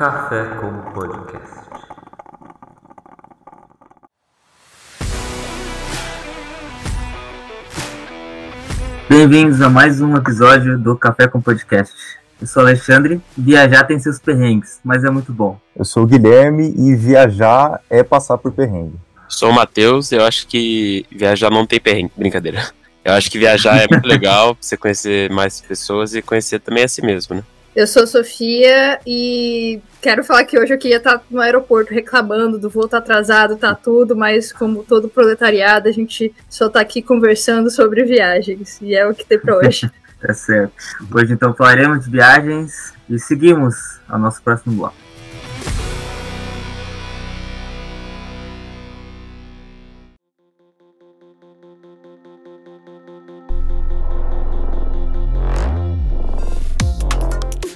Café com Podcast. Bem-vindos a mais um episódio do Café com Podcast. Eu sou Alexandre. Viajar tem seus perrengues, mas é muito bom. Eu sou o Guilherme e viajar é passar por perrengue. Sou o Matheus, eu acho que viajar não tem perrengue, brincadeira. Eu acho que viajar é muito legal, pra você conhecer mais pessoas e conhecer também a si mesmo, né? Eu sou Sofia e quero falar que hoje eu queria estar no aeroporto reclamando do voo tá atrasado, tá tudo, mas como todo proletariado, a gente só tá aqui conversando sobre viagens e é o que tem pra hoje. tá certo. Hoje então falaremos de viagens e seguimos ao nosso próximo bloco.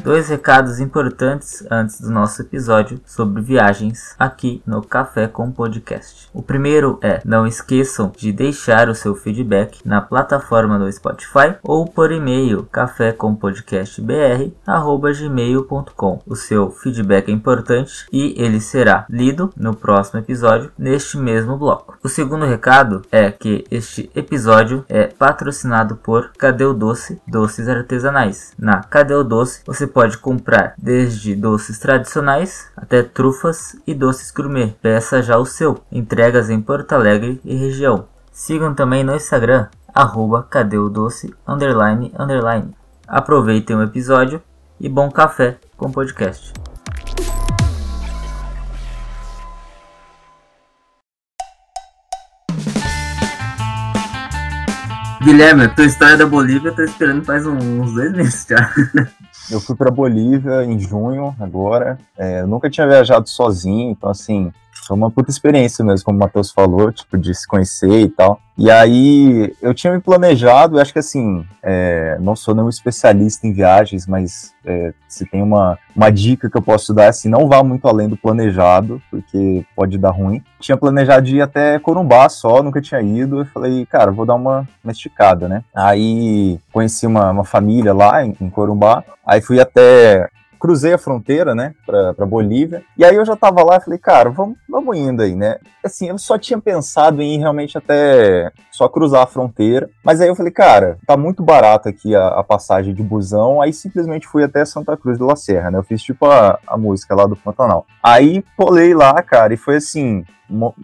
Dois recados importantes antes do nosso episódio sobre viagens aqui no Café com Podcast. O primeiro é: não esqueçam de deixar o seu feedback na plataforma do Spotify ou por e-mail cafécompodcastbr@gmail.com. O seu feedback é importante e ele será lido no próximo episódio neste mesmo bloco. O segundo recado é que este episódio é patrocinado por Cadê o Doce Doces Artesanais. Na Cadê o Doce você pode comprar desde doces tradicionais até trufas e doces gourmet. Peça já o seu. Entregas em Porto Alegre e região. Sigam também no Instagram, arroba cadê o doce, underline, underline. Aproveitem o episódio e bom café com o podcast. Guilherme, a tua história da Bolívia eu tô esperando faz uns dois meses já. Eu fui para Bolívia em junho, agora. É, eu nunca tinha viajado sozinho, então, assim, foi uma puta experiência mesmo, como o Matheus falou, tipo, de se conhecer e tal. E aí, eu tinha me planejado, acho que assim, é, não sou nenhum especialista em viagens, mas é, se tem uma, uma dica que eu posso dar, é assim, não vá muito além do planejado, porque pode dar ruim. Tinha planejado ir até Corumbá só, nunca tinha ido, eu falei, cara, vou dar uma, uma esticada, né? Aí, conheci uma, uma família lá em, em Corumbá, aí fui até cruzei a fronteira, né, pra, pra Bolívia, e aí eu já tava lá falei, cara, vamos, vamos indo aí, né. Assim, eu só tinha pensado em ir realmente até só cruzar a fronteira, mas aí eu falei, cara, tá muito barato aqui a, a passagem de busão, aí simplesmente fui até Santa Cruz de la Serra, né, eu fiz tipo a, a música lá do Pantanal. Aí pulei lá, cara, e foi assim,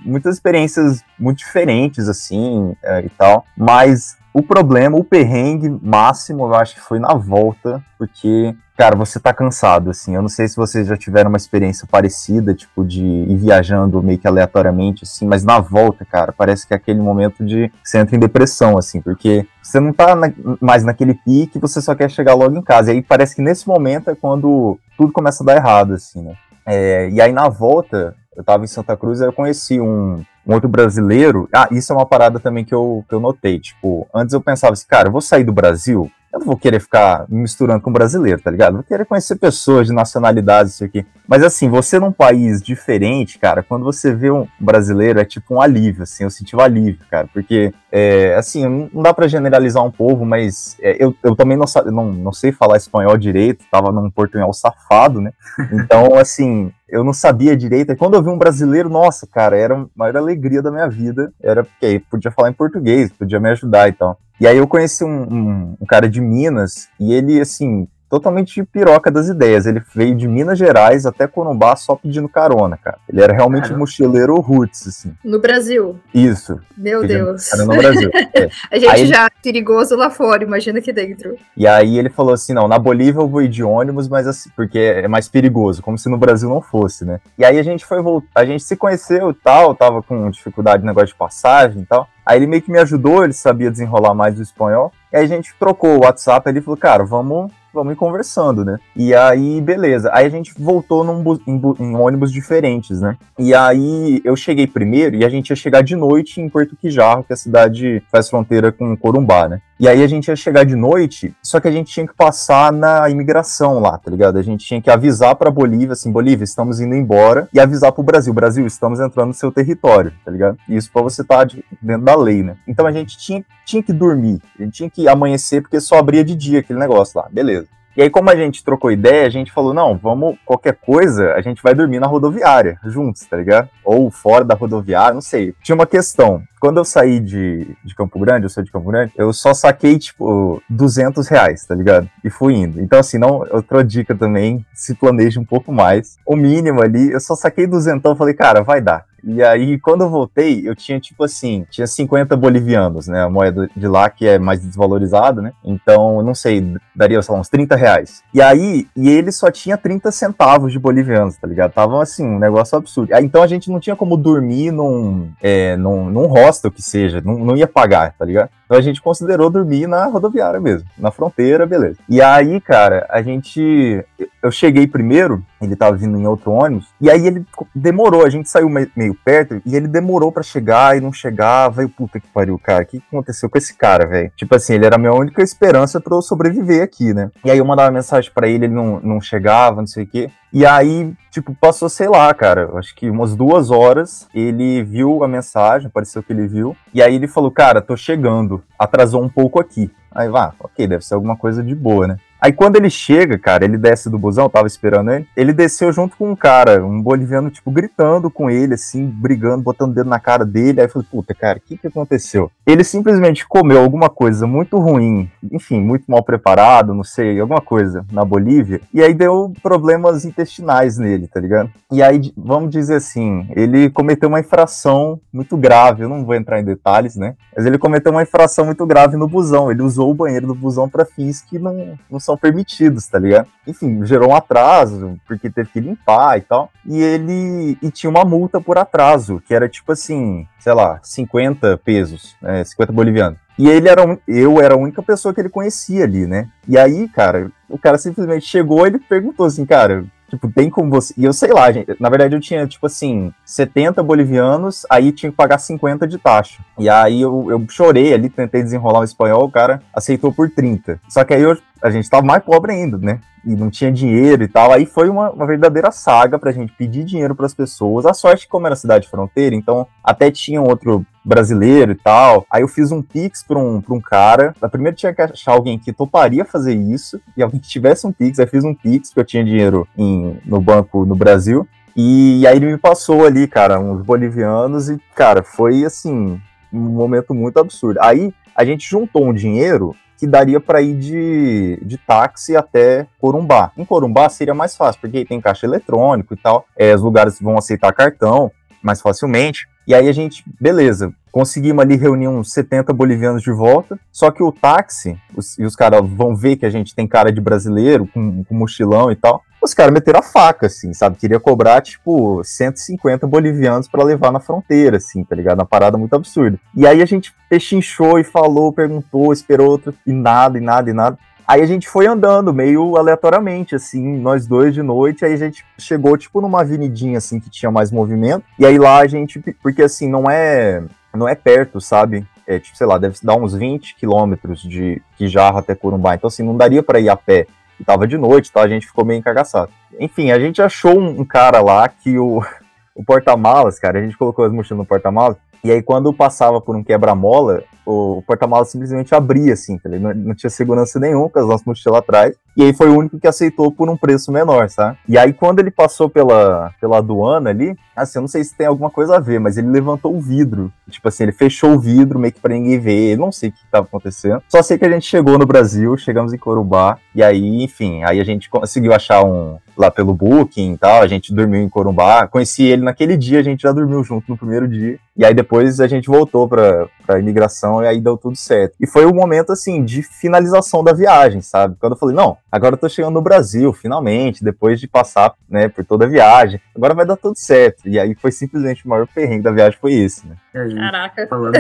muitas experiências muito diferentes, assim, é, e tal, mas o problema, o perrengue máximo, eu acho que foi na volta, porque, cara, você tá cansado, assim. Eu não sei se vocês já tiveram uma experiência parecida, tipo, de ir viajando meio que aleatoriamente, assim, mas na volta, cara, parece que é aquele momento de você entra em depressão, assim, porque você não tá na, mais naquele pique, você só quer chegar logo em casa. E aí parece que nesse momento é quando tudo começa a dar errado, assim, né? É, e aí na volta, eu tava em Santa Cruz, eu conheci um, um outro brasileiro. Ah, isso é uma parada também que eu, que eu notei. Tipo, antes eu pensava assim, cara, eu vou sair do Brasil, eu não vou querer ficar misturando com brasileiro, tá ligado? Vou querer conhecer pessoas de nacionalidades, isso aqui. Mas assim, você num país diferente, cara, quando você vê um brasileiro, é tipo um alívio, assim, eu senti um alívio, cara, porque, é, assim, não dá para generalizar um povo, mas é, eu, eu também não, não, não sei falar espanhol direito, tava num portunhol safado, né? Então, assim, eu não sabia direito. E quando eu vi um brasileiro, nossa, cara, era a maior alegria da minha vida. Era porque podia falar em português, podia me ajudar e tal. E aí eu conheci um, um, um cara de Minas e ele, assim, totalmente piroca das ideias. Ele veio de Minas Gerais até Corumbá só pedindo carona, cara. Ele era realmente Caramba. mochileiro roots, assim. No Brasil? Isso. Meu Deus. Era no Brasil. É. A gente aí já ele... é perigoso lá fora, imagina aqui dentro. E aí ele falou assim, não, na Bolívia eu vou ir de ônibus, mas assim, porque é mais perigoso, como se no Brasil não fosse, né? E aí a gente foi voltar, a gente se conheceu e tal, tava com dificuldade no negócio de passagem e tal. Aí ele meio que me ajudou, ele sabia desenrolar mais o espanhol. E aí a gente trocou o WhatsApp, ele falou, cara, vamos vamos ir conversando, né? E aí, beleza. Aí a gente voltou num em, em, ônibus diferentes, né? E aí eu cheguei primeiro e a gente ia chegar de noite em Porto Quijarro, que é a cidade faz fronteira com Corumbá, né? E aí a gente ia chegar de noite, só que a gente tinha que passar na imigração lá, tá ligado? A gente tinha que avisar pra Bolívia, assim, Bolívia, estamos indo embora, e avisar pro Brasil, Brasil, estamos entrando no seu território, tá ligado? Isso pra você estar tá dentro da lei, né? Então a gente tinha, tinha que dormir, a gente tinha que amanhecer, porque só abria de dia aquele negócio lá, beleza. E aí, como a gente trocou ideia, a gente falou, não, vamos, qualquer coisa, a gente vai dormir na rodoviária, juntos, tá ligado? Ou fora da rodoviária, não sei. Tinha uma questão, quando eu saí de, de Campo Grande, eu sou de Campo Grande, eu só saquei, tipo, 200 reais, tá ligado? E fui indo. Então, assim, não, outra dica também, se planeja um pouco mais. O mínimo ali, eu só saquei 200, eu falei, cara, vai dar. E aí, quando eu voltei, eu tinha, tipo assim, tinha 50 bolivianos, né? A moeda de lá que é mais desvalorizada, né? Então, não sei, daria, sei lá, uns 30 reais. E aí, e ele só tinha 30 centavos de bolivianos, tá ligado? Tava, assim, um negócio absurdo. Aí, então, a gente não tinha como dormir num, é, num, num hostel que seja, não, não ia pagar, tá ligado? Então a gente considerou dormir na rodoviária mesmo, na fronteira, beleza. E aí, cara, a gente. Eu cheguei primeiro, ele tava vindo em outro ônibus, e aí ele demorou, a gente saiu meio perto, e ele demorou para chegar e não chegava, e puta que pariu, cara, o que aconteceu com esse cara, velho? Tipo assim, ele era a minha única esperança para eu sobreviver aqui, né? E aí eu mandava mensagem para ele, ele não, não chegava, não sei o quê. E aí, tipo, passou, sei lá, cara, acho que umas duas horas, ele viu a mensagem, pareceu que ele viu, e aí ele falou, cara, tô chegando, atrasou um pouco aqui. Aí, vá, ok, deve ser alguma coisa de boa, né? Aí quando ele chega, cara, ele desce do busão, tava esperando ele, ele desceu junto com um cara, um boliviano, tipo, gritando com ele, assim, brigando, botando o dedo na cara dele. Aí eu falei, puta, cara, o que que aconteceu? Ele simplesmente comeu alguma coisa muito ruim, enfim, muito mal preparado, não sei, alguma coisa na Bolívia, e aí deu problemas intestinais nele, tá ligado? E aí, vamos dizer assim, ele cometeu uma infração muito grave, eu não vou entrar em detalhes, né? Mas ele cometeu uma infração muito grave no busão, ele usou o banheiro do busão para fins que não, não são são permitidos, tá ligado? Enfim, gerou um atraso, porque teve que limpar e tal. E ele e tinha uma multa por atraso, que era tipo assim, sei lá, 50 pesos, né, 50 bolivianos. E ele era um, eu era a única pessoa que ele conhecia ali, né? E aí, cara, o cara simplesmente chegou e ele perguntou assim, cara, Tipo, tem como você. E eu sei lá, gente. Na verdade, eu tinha, tipo assim, 70 bolivianos, aí tinha que pagar 50 de taxa. E aí eu, eu chorei ali, tentei desenrolar o espanhol, o cara aceitou por 30. Só que aí eu, a gente tava mais pobre ainda, né? e não tinha dinheiro e tal. Aí foi uma, uma verdadeira saga pra gente pedir dinheiro para as pessoas. A sorte como era cidade fronteira, então até tinha um outro brasileiro e tal. Aí eu fiz um pix pra um, pra um cara. Primeiro tinha que achar alguém que toparia fazer isso, e alguém que tivesse um pix. Aí fiz um pix, porque eu tinha dinheiro em, no banco no Brasil. E, e aí ele me passou ali, cara, uns bolivianos, e, cara, foi assim, um momento muito absurdo. Aí a gente juntou um dinheiro que daria para ir de, de táxi até Corumbá. Em Corumbá seria mais fácil, porque tem caixa eletrônico e tal, é, os lugares vão aceitar cartão mais facilmente. E aí a gente, beleza, conseguimos ali reunir uns 70 bolivianos de volta, só que o táxi, os, e os caras vão ver que a gente tem cara de brasileiro, com, com mochilão e tal, os caras meteram a faca, assim, sabe? Queria cobrar, tipo, 150 bolivianos para levar na fronteira, assim, tá ligado? Uma parada muito absurda. E aí a gente pechinchou e falou, perguntou, esperou outro, e nada, e nada, e nada. Aí a gente foi andando meio aleatoriamente, assim, nós dois de noite. Aí a gente chegou, tipo, numa avenidinha, assim, que tinha mais movimento. E aí lá a gente. Porque, assim, não é. Não é perto, sabe? É, tipo, sei lá, deve dar uns 20 quilômetros de Quijarra até Corumbá. Então, assim, não daria para ir a pé e tava de noite, então a gente ficou meio encagaçado. Enfim, a gente achou um, um cara lá que o, o porta-malas, cara, a gente colocou as mochilas no porta-malas, e aí quando passava por um quebra-mola, o porta-malas simplesmente abria, assim, tá não, não, tinha segurança nenhuma com as nossas mochilas atrás. E aí foi o único que aceitou por um preço menor, sabe? E aí quando ele passou pela, pela aduana ali, assim, eu não sei se tem alguma coisa a ver, mas ele levantou o vidro. Tipo assim, ele fechou o vidro meio que pra ninguém ver. Não sei o que estava acontecendo. Só sei que a gente chegou no Brasil, chegamos em Corumbá, e aí, enfim, aí a gente conseguiu achar um, lá pelo Booking e tal, a gente dormiu em Corumbá. Conheci ele naquele dia, a gente já dormiu junto no primeiro dia. E aí depois a gente voltou pra, pra imigração e aí deu tudo certo. E foi o um momento, assim, de finalização da viagem, sabe? Quando eu falei, não, agora eu tô chegando no Brasil, finalmente, depois de passar, né, por toda a viagem. Agora vai dar tudo certo. E aí foi simplesmente o maior perrengue da viagem foi esse, né? Aí, Caraca. Falando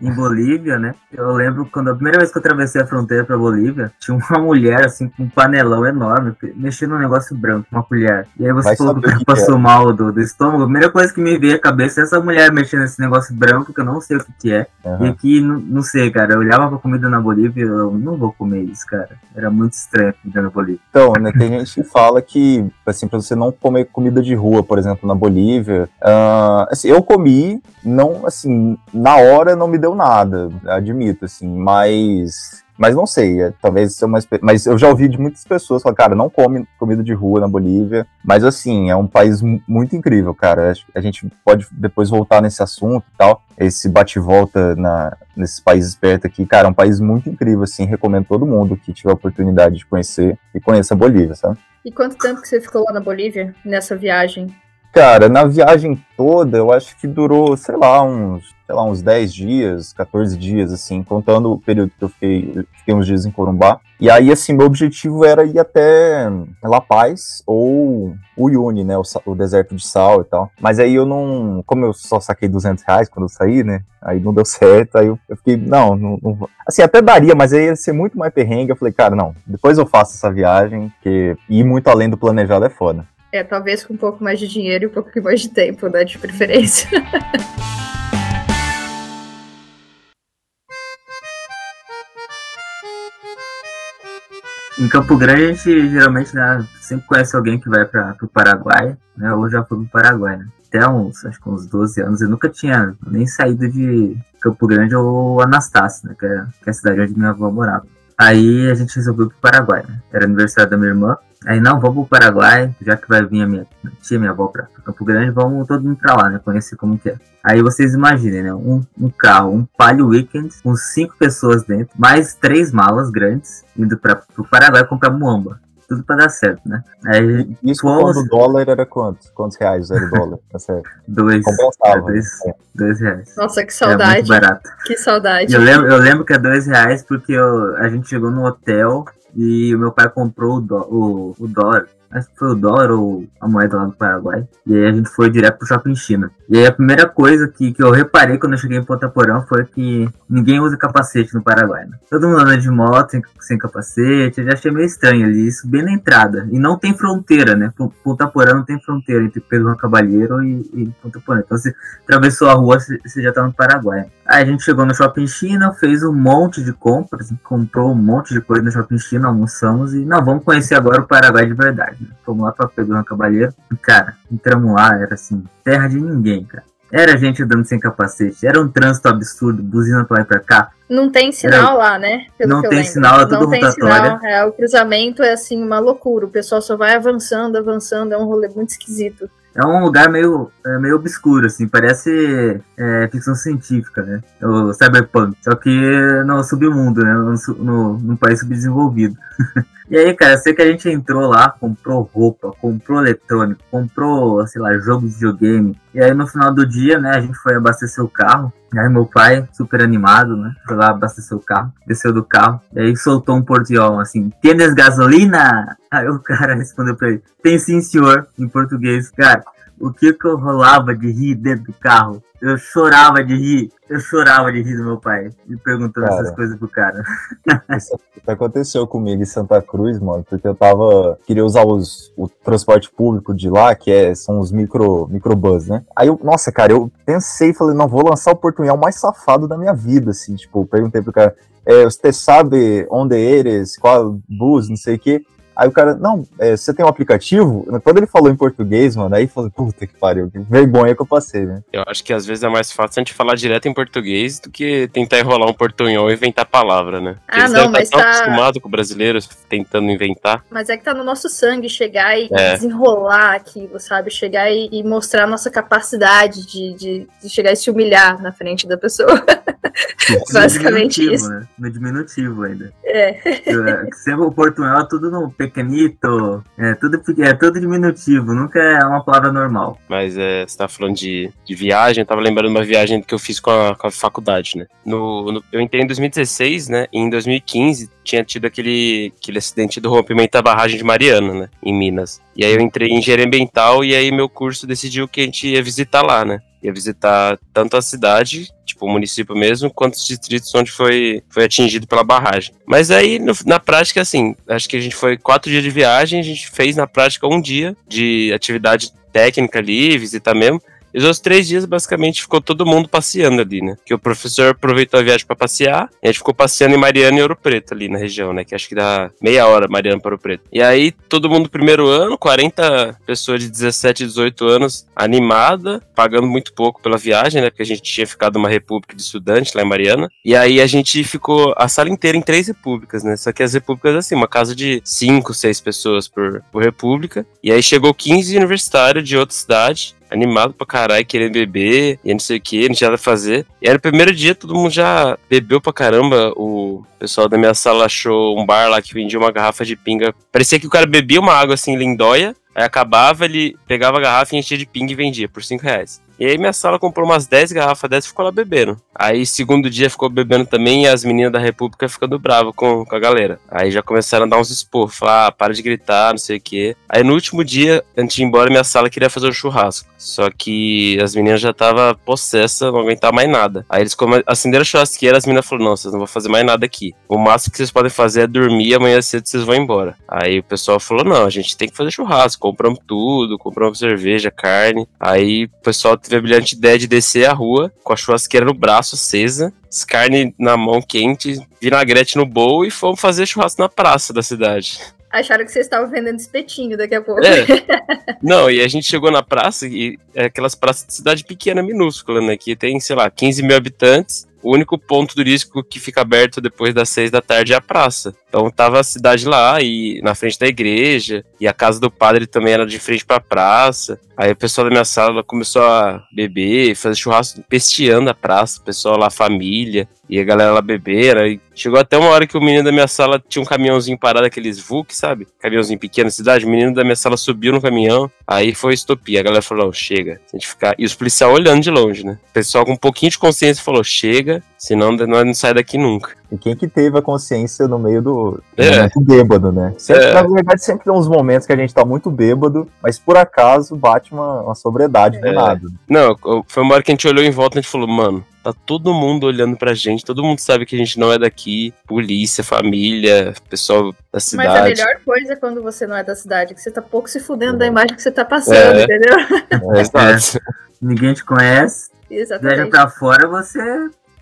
em Bolívia, né? Eu lembro quando a primeira vez que eu atravessei a fronteira pra Bolívia, tinha uma mulher, assim, com um panelão enorme, mexendo num negócio branco, uma colher. E aí você Vai falou que, que passou é. mal do, do estômago. A primeira coisa que me veio à cabeça é essa mulher mexendo nesse negócio branco, que eu não sei o que, que é. Uhum. E aqui, não, não sei, cara, eu olhava pra comida na Bolívia e eu não vou comer isso, cara. Era muito estranho a comida na Bolívia. Então, né, tem gente que fala que, assim, pra você não comer comida de rua, por exemplo, na Bolívia, uh, assim, eu comi, não, assim, na hora não me deu nada, admito, assim, mas Mas não sei, é, talvez seja uma experiência. Mas eu já ouvi de muitas pessoas falar, cara, não come comida de rua na Bolívia. Mas assim, é um país muito incrível, cara. A gente pode depois voltar nesse assunto e tal. Esse bate-volta nesses países perto aqui, cara, é um país muito incrível, assim. Recomendo todo mundo que tiver a oportunidade de conhecer e conheça a Bolívia, sabe? E quanto tempo que você ficou lá na Bolívia, nessa viagem? Cara, na viagem toda, eu acho que durou, sei lá, uns, sei lá, uns 10 dias, 14 dias, assim, contando o período que eu fiquei, fiquei uns dias em Corumbá. E aí, assim, meu objetivo era ir até La Paz ou o Uyuni, né, o, o, deserto de sal e tal. Mas aí eu não, como eu só saquei 200 reais quando eu saí, né, aí não deu certo, aí eu, eu fiquei, não, não, não, assim, até daria, mas aí ia ser muito mais perrengue. Eu falei, cara, não, depois eu faço essa viagem, que ir muito além do planejado é foda. É, talvez com um pouco mais de dinheiro e um pouco mais de tempo, né? De preferência. Em Campo Grande, a gente geralmente né, sempre conhece alguém que vai para o Paraguai, né? Ou já foi para o Paraguai, né? Até uns, acho que uns 12 anos, eu nunca tinha nem saído de Campo Grande ou Anastácio, né? Que é, que é a cidade onde minha avó morava. Aí a gente resolveu ir pro Paraguai, né? Era aniversário da minha irmã. Aí, não, vamos pro Paraguai, já que vai vir a minha tia, minha avó pra Campo Grande, vamos todo mundo pra lá, né? Conhecer como que é. Aí vocês imaginem, né? Um, um carro, um Palio Weekend, com cinco pessoas dentro, mais três malas grandes, indo pra, pro Paraguai comprar muamba tudo pra dar certo, né? Aí, Isso fomos... quando o dólar era quanto? Quantos reais era o dólar? Tá certo. dois. Compensava. É, dois, né? dois reais. Nossa, que saudade. É muito barato. Que saudade. Eu lembro, eu lembro que é dois reais porque eu, a gente chegou no hotel e o meu pai comprou o, dó, o, o dólar acho que foi o dólar ou a moeda lá do Paraguai. E aí a gente foi direto pro shopping China. E aí a primeira coisa que, que eu reparei quando eu cheguei em Ponta Porão foi que ninguém usa capacete no Paraguai. Né? Todo mundo anda de moto sem, sem capacete. Eu já achei meio estranho ali, isso bem na entrada. E não tem fronteira, né? Ponta Porão não tem fronteira entre Pedro Cabalheiro e, e Ponta Porão. Então você atravessou a rua, você já tá no Paraguai. Aí a gente chegou no shopping China, fez um monte de compras, comprou um monte de coisa no shopping China, almoçamos e não, vamos conhecer agora o Paraguai de verdade. Né? Fomos lá pra Pedro Cabalheiro e, cara, entramos lá, era assim, terra de ninguém, cara. Era gente andando sem capacete, era um trânsito absurdo, buzina pra lá e pra cá. Não tem sinal era... lá, né? Pelo não tem sinal, é tudo não rotatória. Tem sinal, é, o cruzamento é assim, uma loucura. O pessoal só vai avançando, avançando, é um rolê muito esquisito. É um lugar meio, é, meio obscuro, assim, parece é, ficção científica, né? O cyberpunk. Só que no submundo, né? No, no, num país subdesenvolvido. E aí, cara, sei que a gente entrou lá, comprou roupa, comprou eletrônico, comprou, sei lá, jogo de videogame. E aí no final do dia, né, a gente foi abastecer o carro. E aí meu pai, super animado, né, foi lá abastecer o carro, desceu do carro. E aí soltou um portiol assim, tienes gasolina? Aí o cara respondeu pra ele, tem sim senhor, em português. Cara, o que que eu rolava de rir dentro do carro. Eu chorava de rir, eu chorava de rir do meu pai, me perguntando cara, essas coisas pro cara. Isso aconteceu comigo em Santa Cruz, mano, porque eu tava, queria usar os, o transporte público de lá, que é, são os micro, microbus, né? Aí eu, nossa, cara, eu pensei e falei, não, vou lançar o portunhol mais safado da minha vida, assim, tipo, perguntei pro cara, é, você sabe onde eres, qual bus, não sei o quê. Aí o cara, não, é, você tem um aplicativo? Quando ele falou em português, mano, aí falou, puta que pariu, que vergonha que eu passei, né? Eu acho que às vezes é mais fácil a gente falar direto em português do que tentar enrolar um portunhol e inventar palavra, né? Porque ah, não, mas tá... acostumado com brasileiros tentando inventar. Mas é que tá no nosso sangue chegar e é. desenrolar aquilo, sabe? Chegar e, e mostrar a nossa capacidade de, de, de, chegar e se humilhar na frente da pessoa. Basicamente isso. Né? No diminutivo ainda. É. Sempre o portunhol é tudo no pequenito, é tudo, é tudo diminutivo, nunca é uma palavra normal. Mas é, você tá falando de, de viagem, eu tava lembrando uma viagem que eu fiz com a, com a faculdade, né? No, no, eu entrei em 2016, né? E em 2015 tinha tido aquele, aquele acidente do rompimento da barragem de Mariana, né? Em Minas. E aí eu entrei em engenharia ambiental e aí meu curso decidiu que a gente ia visitar lá, né? Ia visitar tanto a cidade, tipo o município mesmo, quanto os distritos onde foi, foi atingido pela barragem. Mas aí, no, na prática, assim, acho que a gente foi quatro dias de viagem, a gente fez na prática um dia de atividade técnica ali, visitar mesmo. E os outros três dias, basicamente, ficou todo mundo passeando ali, né? Que o professor aproveitou a viagem para passear, e a gente ficou passeando em Mariana e Ouro Preto ali na região, né? Que acho que dá meia hora Mariana para Ouro Preto. E aí, todo mundo primeiro ano, 40 pessoas de 17, 18 anos, animada, pagando muito pouco pela viagem, né? Porque a gente tinha ficado numa república de estudantes lá em Mariana. E aí a gente ficou a sala inteira em três repúblicas, né? Só que as repúblicas, assim, uma casa de 5, 6 pessoas por, por república. E aí chegou 15 universitários de outra cidade animado pra caralho, querendo beber, e não sei o que, não tinha nada a fazer. E aí no primeiro dia todo mundo já bebeu pra caramba. O pessoal da minha sala achou um bar lá que vendia uma garrafa de pinga. Parecia que o cara bebia uma água assim, lindóia, aí acabava, ele pegava a garrafa e enchia de pinga e vendia por 5 reais. E aí minha sala comprou umas 10 garrafas dessas e ficou lá bebendo. Aí segundo dia ficou bebendo também e as meninas da República ficando bravo com, com a galera. Aí já começaram a dar uns expor, falar, ah, para de gritar, não sei o quê. Aí no último dia, antes de ir embora, minha sala queria fazer um churrasco. Só que as meninas já estavam possessas, não aguentar mais nada. Aí eles acenderam a churrasqueira, as meninas falaram, não, vocês não vão fazer mais nada aqui. O máximo que vocês podem fazer é dormir e amanhã cedo vocês vão embora. Aí o pessoal falou, não, a gente tem que fazer churrasco. Compramos tudo, compramos cerveja, carne. Aí o pessoal teve a brilhante ideia de descer a rua com a churrasqueira no braço acesa, carne na mão quente, vinagrete no bowl e fomos fazer churrasco na praça da cidade. Acharam que vocês estavam vendendo espetinho daqui a pouco. É. Não, e a gente chegou na praça, e é aquelas praças de cidade pequena, minúscula, né? Que tem, sei lá, 15 mil habitantes. O único ponto turístico que fica aberto depois das seis da tarde é a praça. Então tava a cidade lá e na frente da igreja e a casa do padre também era de frente para a praça. Aí o pessoal da minha sala começou a beber, fazer churrasco, pesteando a praça, o pessoal lá, a família, e a galera lá beber. Aí chegou até uma hora que o menino da minha sala tinha um caminhãozinho parado, aqueles VUC, sabe? Caminhãozinho pequeno, cidade. O menino da minha sala subiu no caminhão, aí foi estopia. A galera falou: chega, a gente ficar. E os policiais olhando de longe, né? O pessoal com um pouquinho de consciência falou: chega, senão nós não sai daqui nunca. E quem que teve a consciência no meio do, é. momento bêbado, né? Sempre, é. Na verdade, sempre tem uns momentos que a gente tá muito bêbado, mas por acaso bate uma, uma sobriedade do é. nada. Não, foi uma hora que a gente olhou em volta e a gente falou, mano, tá todo mundo olhando pra gente, todo mundo sabe que a gente não é daqui, polícia, família, pessoal da cidade. Mas a melhor coisa é quando você não é da cidade, que você tá pouco se fudendo da imagem que você tá passando, é. entendeu? É. Ninguém te conhece. Exatamente. Viaja pra fora, você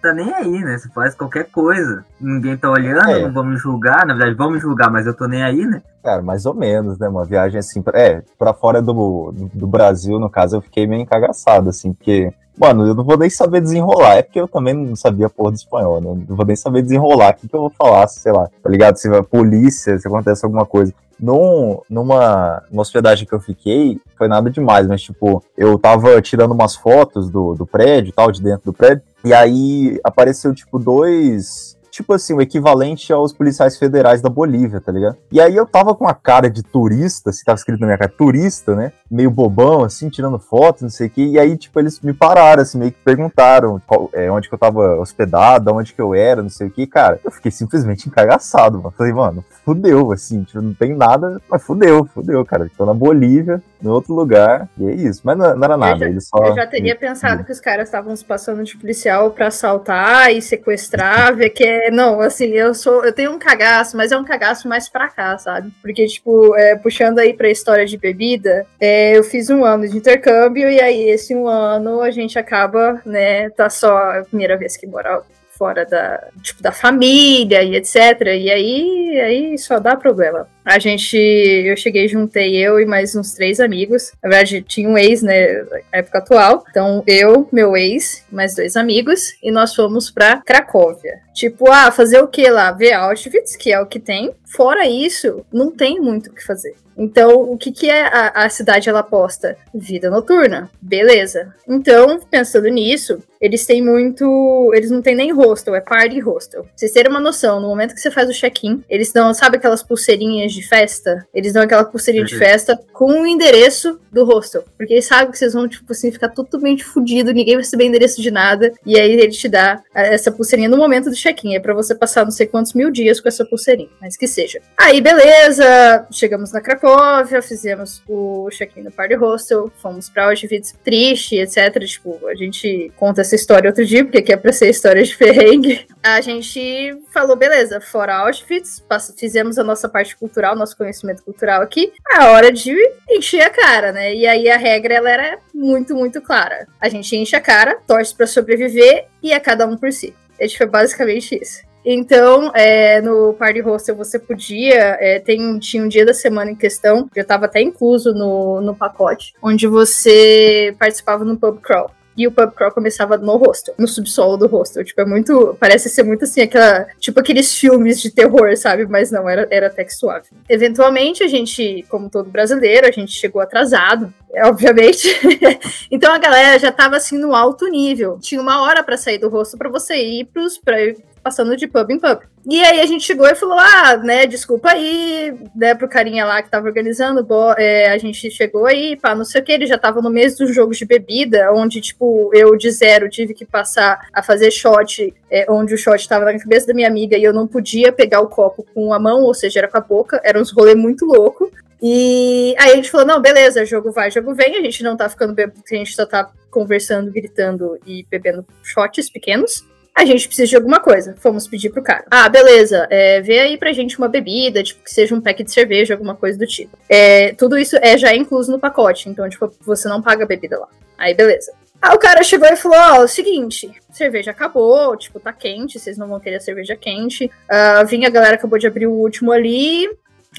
tá nem aí, né? Você faz qualquer coisa. Ninguém tá olhando, é. não me julgar. Na verdade, me julgar, mas eu tô nem aí, né? Cara, mais ou menos, né? Uma viagem assim. Pra, é, pra fora do, do Brasil, no caso, eu fiquei meio encagaçado, assim, porque. Mano, eu não vou nem saber desenrolar. É porque eu também não sabia porra do espanhol, né? Não vou nem saber desenrolar. O que, que eu vou falar, sei lá, tá ligado? Se a polícia, se acontece alguma coisa. Num, numa, numa hospedagem que eu fiquei, foi nada demais, mas tipo, eu tava tirando umas fotos do, do prédio tal, de dentro do prédio, e aí apareceu, tipo, dois tipo assim, o equivalente aos policiais federais da Bolívia, tá ligado? E aí eu tava com a cara de turista, assim, tava escrito na minha cara, turista, né? Meio bobão, assim, tirando fotos, não sei o quê. E aí, tipo, eles me pararam, assim, meio que perguntaram qual, é, onde que eu tava hospedado, onde que eu era, não sei o quê. Cara, eu fiquei simplesmente encagaçado, mano. Falei, mano, fudeu, assim, tipo, não tem nada, mas fudeu, fudeu, cara. Tô na Bolívia, em outro lugar, e é isso. Mas não, não era nada, eu já, só... Eu já teria pensado que os caras estavam se passando de policial pra assaltar e sequestrar, ver que é... Não, assim, eu sou... Eu tenho um cagaço, mas é um cagaço mais pra cá, sabe? Porque, tipo, é, puxando aí pra história de bebida, é, eu fiz um ano de intercâmbio e aí esse um ano a gente acaba, né, tá só a primeira vez que mora fora da, tipo, da família e etc. E aí, aí só dá problema. A gente, eu cheguei, juntei eu e mais uns três amigos. Na verdade, tinha um ex, né, na época atual. Então, eu, meu ex, mais dois amigos, e nós fomos pra Cracóvia. Tipo, ah, fazer o que lá? Ver Auschwitz, que é o que tem. Fora isso, não tem muito o que fazer. Então, o que, que é a, a cidade ela aposta? Vida noturna. Beleza. Então, pensando nisso, eles têm muito. Eles não têm nem hostel, é party hostel. Pra vocês terem uma noção, no momento que você faz o check-in, eles dão, sabe aquelas pulseirinhas de festa? Eles dão aquela pulseirinha uhum. de festa com o endereço do hostel. Porque eles sabem que vocês vão, tipo assim, ficar totalmente fudido, ninguém vai saber endereço de nada. E aí ele te dá essa pulseirinha no momento do check-in. É pra você passar não sei quantos mil dias com essa pulseirinha, mas que seja. Aí, beleza, chegamos na Cracóvia, fizemos o check-in no Party Hostel, fomos pra Auschwitz triste, etc. Tipo, a gente conta essa história outro dia, porque aqui é pra ser história de ferrengue. A gente falou, beleza, fora Auschwitz, fizemos a nossa parte cultural, nosso conhecimento cultural aqui, é hora de encher a cara, né? E aí a regra, ela era muito, muito clara. A gente enche a cara, torce para sobreviver e é cada um por si. Esse foi basicamente isso. Então, é, no Party Hostel você podia, é, tem, tinha um dia da semana em questão, já estava até incluso no, no pacote, onde você participava no pub crawl. E o pub crawl começava no hostel, no subsolo do hostel. Tipo, é muito. Parece ser muito assim, aquela. Tipo aqueles filmes de terror, sabe? Mas não, era, era até que suave. Eventualmente, a gente, como todo brasileiro, a gente chegou atrasado. É, obviamente. então a galera já tava assim no alto nível. Tinha uma hora para sair do rosto para você ir pros, pra, passando de pub em pub. E aí a gente chegou e falou: ah, né, desculpa aí, né, pro carinha lá que tava organizando, bo é, a gente chegou aí, pá, não sei o que, ele já tava no mês dos jogos de bebida, onde, tipo, eu de zero tive que passar a fazer shot, é, onde o shot tava na cabeça da minha amiga e eu não podia pegar o copo com a mão, ou seja, era com a boca, era uns rolê muito louco. E aí a gente falou: não, beleza, jogo vai, jogo vem, a gente não tá ficando bêbado, a gente só tá conversando, gritando e bebendo shots pequenos a gente precisa de alguma coisa. Fomos pedir pro cara. Ah, beleza, é, vê aí pra gente uma bebida, tipo, que seja um pack de cerveja, alguma coisa do tipo. É, tudo isso é já incluso no pacote, então, tipo, você não paga a bebida lá. Aí, beleza. Aí o cara chegou e falou: Ó, oh, é o seguinte, cerveja acabou, tipo, tá quente, vocês não vão querer a cerveja quente. Uh, vinha a galera acabou de abrir o último ali.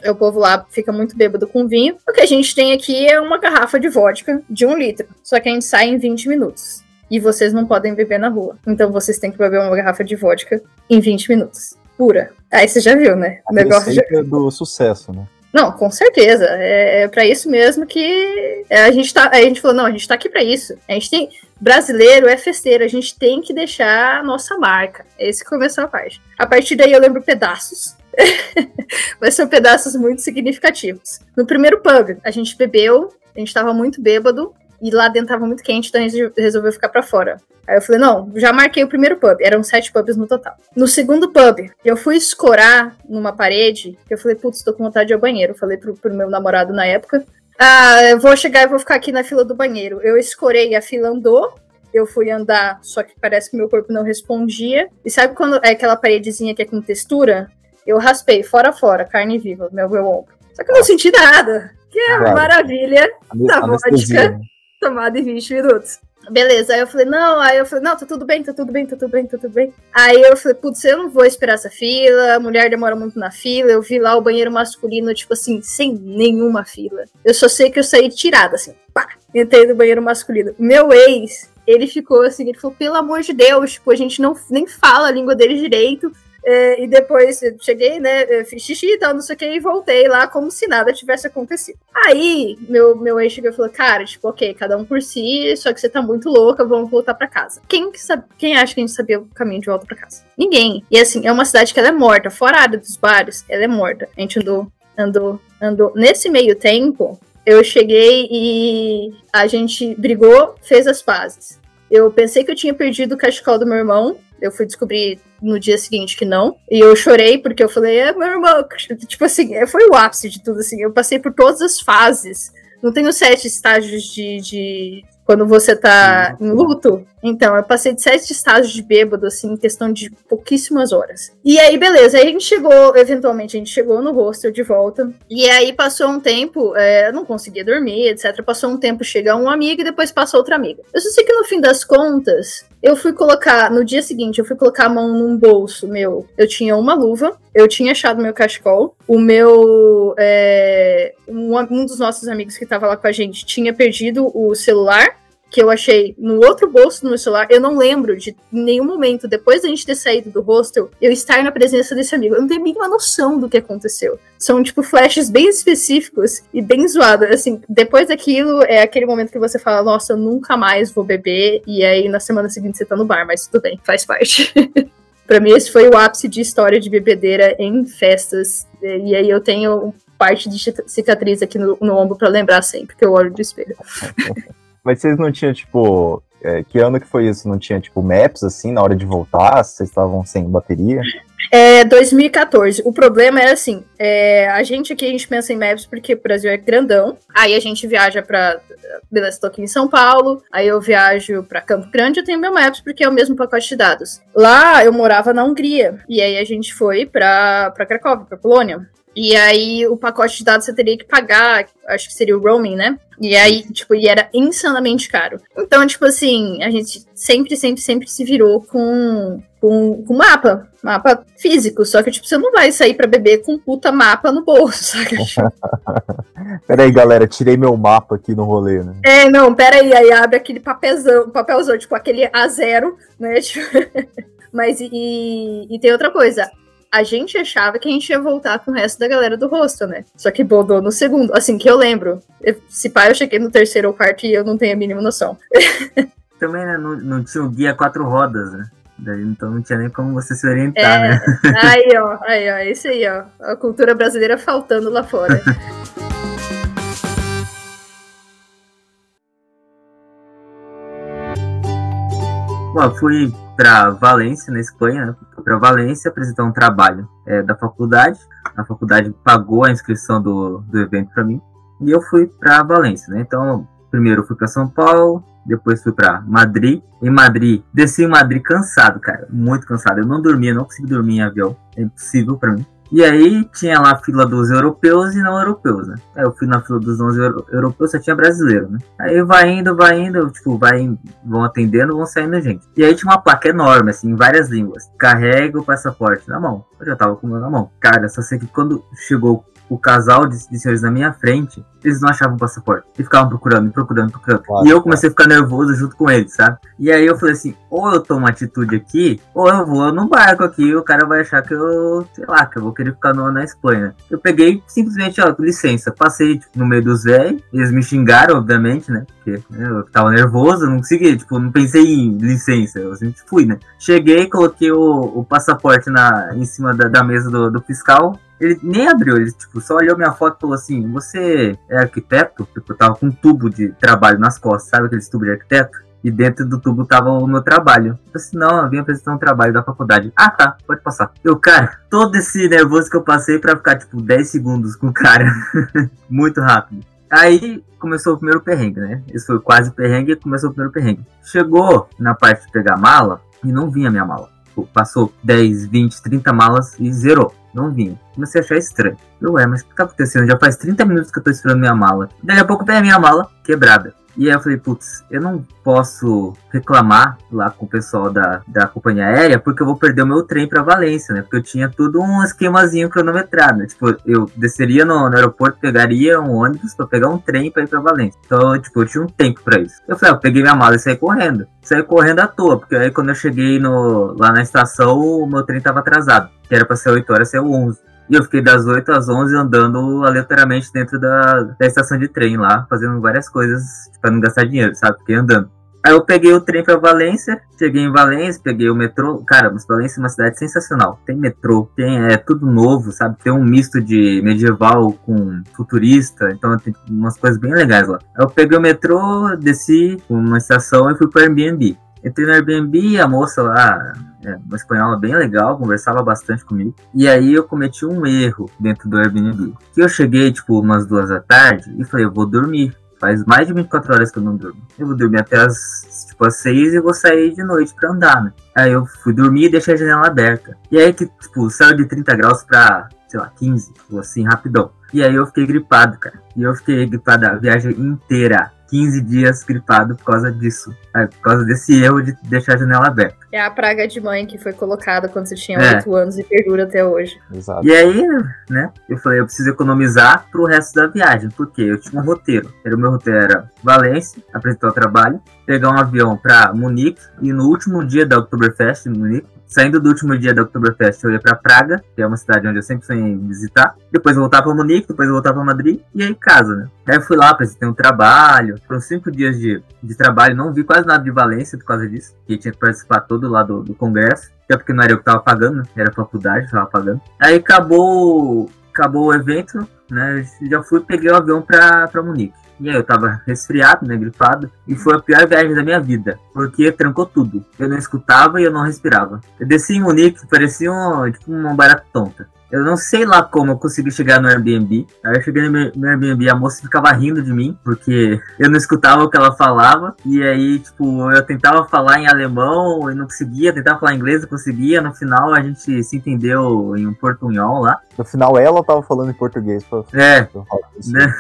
O povo lá fica muito bêbado com vinho. O que a gente tem aqui é uma garrafa de vodka de um litro. Só que a gente sai em 20 minutos e vocês não podem beber na rua. Então vocês têm que beber uma garrafa de vodka em 20 minutos. Pura. Aí você já viu, né? O negócio já... do sucesso, né? Não, com certeza. É, é para isso mesmo que a gente tá. A gente falou, não, a gente tá aqui para isso. A gente tem. Brasileiro é festeiro, a gente tem que deixar a nossa marca. Esse começou a parte. A partir daí eu lembro pedaços. Mas são pedaços muito significativos. No primeiro pub, a gente bebeu, a gente tava muito bêbado, e lá dentro tava muito quente, então a gente resolveu ficar para fora. Aí eu falei, não, já marquei o primeiro pub, eram sete pubs no total. No segundo pub, eu fui escorar numa parede, que eu falei, putz, tô com vontade de ir ao banheiro. Eu falei pro, pro meu namorado na época, ah, eu vou chegar e vou ficar aqui na fila do banheiro. Eu escorei, a fila andou, eu fui andar, só que parece que meu corpo não respondia. E sabe quando é aquela paredezinha que é com textura? Eu raspei fora fora, carne viva, meu, meu ombro. Só que eu não senti nada. Que é a maravilha da vodka tomada em 20 minutos. Beleza, aí eu falei, não, aí eu falei, não, tá tudo bem, tá tudo bem, tá tudo bem, tá tudo bem. Aí eu falei, putz, eu não vou esperar essa fila, a mulher demora muito na fila, eu vi lá o banheiro masculino, tipo assim, sem nenhuma fila. Eu só sei que eu saí tirada, assim, pá, entrei no banheiro masculino. Meu ex, ele ficou assim, ele falou, pelo amor de Deus, tipo, a gente não nem fala a língua dele direito, e depois cheguei, né, fiz xixi e tal, não sei o que, e voltei lá como se nada tivesse acontecido. Aí, meu, meu ex chegou e falou, cara, tipo, ok, cada um por si, só que você tá muito louca, vamos voltar para casa. Quem, que sabe, quem acha que a gente sabia o caminho de volta para casa? Ninguém. E assim, é uma cidade que ela é morta, fora a área dos bares, ela é morta. A gente andou, andou, andou. Nesse meio tempo, eu cheguei e a gente brigou, fez as pazes. Eu pensei que eu tinha perdido o cachecol do meu irmão, eu fui descobrir no dia seguinte que não. E eu chorei porque eu falei, é, meu irmão. Tipo assim, é, foi o ápice de tudo, assim. Eu passei por todas as fases. Não tenho sete estágios de, de quando você tá em luto. Então, eu passei de sete estágios de bêbado, assim, em questão de pouquíssimas horas. E aí, beleza, aí a gente chegou, eventualmente, a gente chegou no hostel de volta. E aí passou um tempo, é, eu não conseguia dormir, etc. Passou um tempo, chega um amigo e depois passa outra amiga. Eu só sei que no fim das contas, eu fui colocar, no dia seguinte, eu fui colocar a mão num bolso meu. Eu tinha uma luva, eu tinha achado meu cachecol, o meu. É, um, um dos nossos amigos que tava lá com a gente tinha perdido o celular que eu achei no outro bolso do meu celular. Eu não lembro de nenhum momento, depois da gente ter saído do hostel, eu estar na presença desse amigo. Eu não tenho a mínima noção do que aconteceu. São, tipo, flashes bem específicos e bem zoados. Assim, depois daquilo, é aquele momento que você fala, nossa, eu nunca mais vou beber. E aí, na semana seguinte, você tá no bar, mas tudo bem, faz parte. para mim, esse foi o ápice de história de bebedeira em festas. E aí eu tenho parte de cicatriz aqui no, no ombro para lembrar sempre que eu olho do espelho. Mas vocês não tinham, tipo, é, que ano que foi isso? Não tinha, tipo, maps, assim, na hora de voltar? Vocês estavam sem bateria? É 2014. O problema era assim: é, a gente aqui a gente pensa em maps porque o Brasil é grandão. Aí a gente viaja pra. Beleza, tô aqui em São Paulo. Aí eu viajo pra Campo Grande. Eu tenho meu maps porque é o mesmo pacote de dados. Lá eu morava na Hungria. E aí a gente foi pra, pra Cracóvia, pra Polônia. E aí o pacote de dados você teria que pagar, acho que seria o roaming, né? E aí, tipo, e era insanamente caro. Então, tipo assim, a gente sempre, sempre, sempre se virou com, com, com mapa. Mapa físico. Só que, tipo, você não vai sair para beber com puta mapa no bolso, saca? Peraí, galera, tirei meu mapa aqui no rolê, né? É, não, peraí, aí abre aquele papelzão, papelzão, tipo, aquele A0, né? Tipo... Mas e, e tem outra coisa a gente achava que a gente ia voltar com o resto da galera do rosto, né? Só que bodou no segundo, assim que eu lembro. Se pai eu cheguei no terceiro ou quarto e eu não tenho a mínima noção. Também, né? Não, não tinha o guia quatro rodas, né? Daí, então não tinha nem como você se orientar, é, né? Aí, ó, aí, ó, isso aí, ó. A cultura brasileira faltando lá fora. Bom, fui para Valência, na Espanha, né? para Valência apresentar um trabalho é, da faculdade. A faculdade pagou a inscrição do, do evento para mim e eu fui para Valência, né? Então, primeiro eu fui para São Paulo, depois fui para Madrid. Em Madrid, desci em Madrid cansado, cara, muito cansado. Eu não dormia, não consegui dormir em avião, é impossível para mim. E aí tinha lá a fila dos europeus e não europeus, né? Aí eu fui na fila dos não europeus, só tinha brasileiro, né? Aí vai indo, vai indo, tipo, vai, vão atendendo, vão saindo gente. E aí tinha uma placa enorme, assim, em várias línguas. Carrega o passaporte na mão. Eu já tava com o meu na mão. Cara, só sei que quando chegou o casal de, de senhores na minha frente, eles não achavam o passaporte. E ficavam procurando, procurando, procurando. Claro, e eu comecei a ficar nervoso junto com eles, sabe? E aí eu falei assim, ou eu tomo atitude aqui, ou eu vou num barco aqui e o cara vai achar que eu, sei lá, que eu vou querer ficar no, na Espanha. Eu peguei simplesmente, ó, licença, passei tipo, no meio dos velhos, eles me xingaram, obviamente, né? Porque né, eu tava nervoso, não consegui, tipo, não pensei em licença, eu sempre fui, né? Cheguei, coloquei o, o passaporte na, em cima da, da mesa do, do fiscal, ele nem abriu, ele tipo, só olhou minha foto e falou assim: Você é arquiteto? Tipo, eu tava com um tubo de trabalho nas costas, sabe aquele tubo de arquiteto? E dentro do tubo tava o meu trabalho. Eu falei assim, não, eu vim apresentar um trabalho da faculdade. Ah, tá, pode passar. Eu, cara, todo esse nervoso que eu passei pra ficar, tipo, 10 segundos com o cara. Muito rápido. Aí começou o primeiro perrengue, né? Esse foi quase perrengue e começou o primeiro perrengue. Chegou na parte de pegar mala e não vinha minha mala. Tipo, passou 10, 20, 30 malas e zerou. Não vinha. Comecei a achar estranho. Eu, é, mas o que tá acontecendo? Já faz 30 minutos que eu tô esperando minha mala. Daí a pouco vem a minha mala quebrada. E aí eu falei, putz, eu não posso reclamar lá com o pessoal da, da companhia aérea porque eu vou perder o meu trem para Valência, né? Porque eu tinha tudo um esquemazinho cronometrado, né? Tipo, eu desceria no, no aeroporto, pegaria um ônibus para pegar um trem para ir para Valência. Então, tipo, eu tinha um tempo para isso. Eu falei, ah, eu peguei minha mala e saí correndo. Saí correndo à toa, porque aí quando eu cheguei no, lá na estação, o meu trem tava atrasado. Que era para ser 8 horas, saiu 11. E eu fiquei das 8 às 11 andando aleatoriamente dentro da, da estação de trem lá, fazendo várias coisas para não gastar dinheiro, sabe? Fiquei andando. Aí eu peguei o trem para Valência, cheguei em Valência, peguei o metrô. Cara, mas Valência é uma cidade sensacional. Tem metrô, tem é tudo novo, sabe? Tem um misto de medieval com futurista, então tem umas coisas bem legais lá. Aí eu peguei o metrô, desci uma estação e fui para Airbnb. Entrei no Airbnb, a moça lá, é, uma espanhola bem legal, conversava bastante comigo. E aí eu cometi um erro dentro do Airbnb. Que eu cheguei, tipo, umas duas da tarde e falei, eu vou dormir. Faz mais de 24 horas que eu não durmo. Eu vou dormir até as, tipo, as 6 e vou sair de noite pra andar, né? Aí eu fui dormir e deixei a janela aberta. E aí, que, tipo, saiu de 30 graus pra, sei lá, 15, tipo, assim, rapidão. E aí eu fiquei gripado, cara. E eu fiquei gripado a viagem inteira. 15 dias gripado por causa disso. É, por causa desse erro de deixar a janela aberta. É a praga de mãe que foi colocada quando você tinha é. 8 anos e perdura até hoje. Exato. E aí, né, eu falei, eu preciso economizar pro resto da viagem, porque eu tinha um roteiro. O meu roteiro era Valência, apresentar o trabalho, pegar um avião para Munique e no último dia da Oktoberfest em Munique, Saindo do último dia da Oktoberfest, eu ia pra Praga, que é uma cidade onde eu sempre sonhei visitar. Depois voltar pra Munique, depois voltar pra Madrid e aí casa, né? Aí eu fui lá, apresentei um trabalho. Foram cinco dias de, de trabalho, não vi quase nada de Valência por causa disso. Que tinha que participar todo lá do, do congresso. Até porque não era eu que tava pagando, né? Era a faculdade que tava pagando. Aí acabou, acabou o evento, né? Já fui peguei o avião pra, pra Munique. E aí eu tava resfriado, né, gripado, e foi a pior viagem da minha vida, porque trancou tudo. Eu não escutava e eu não respirava. Eu desci em Munique, parecia um, tipo uma barata tonta. Eu não sei lá como eu consegui chegar no Airbnb. Aí eu cheguei no Airbnb, a moça ficava rindo de mim, porque eu não escutava o que ela falava. E aí, tipo, eu tentava falar em alemão e não conseguia, tentava falar inglês e conseguia. No final a gente se entendeu em um portunhol lá. No final, ela tava falando em português. Pra... É, né?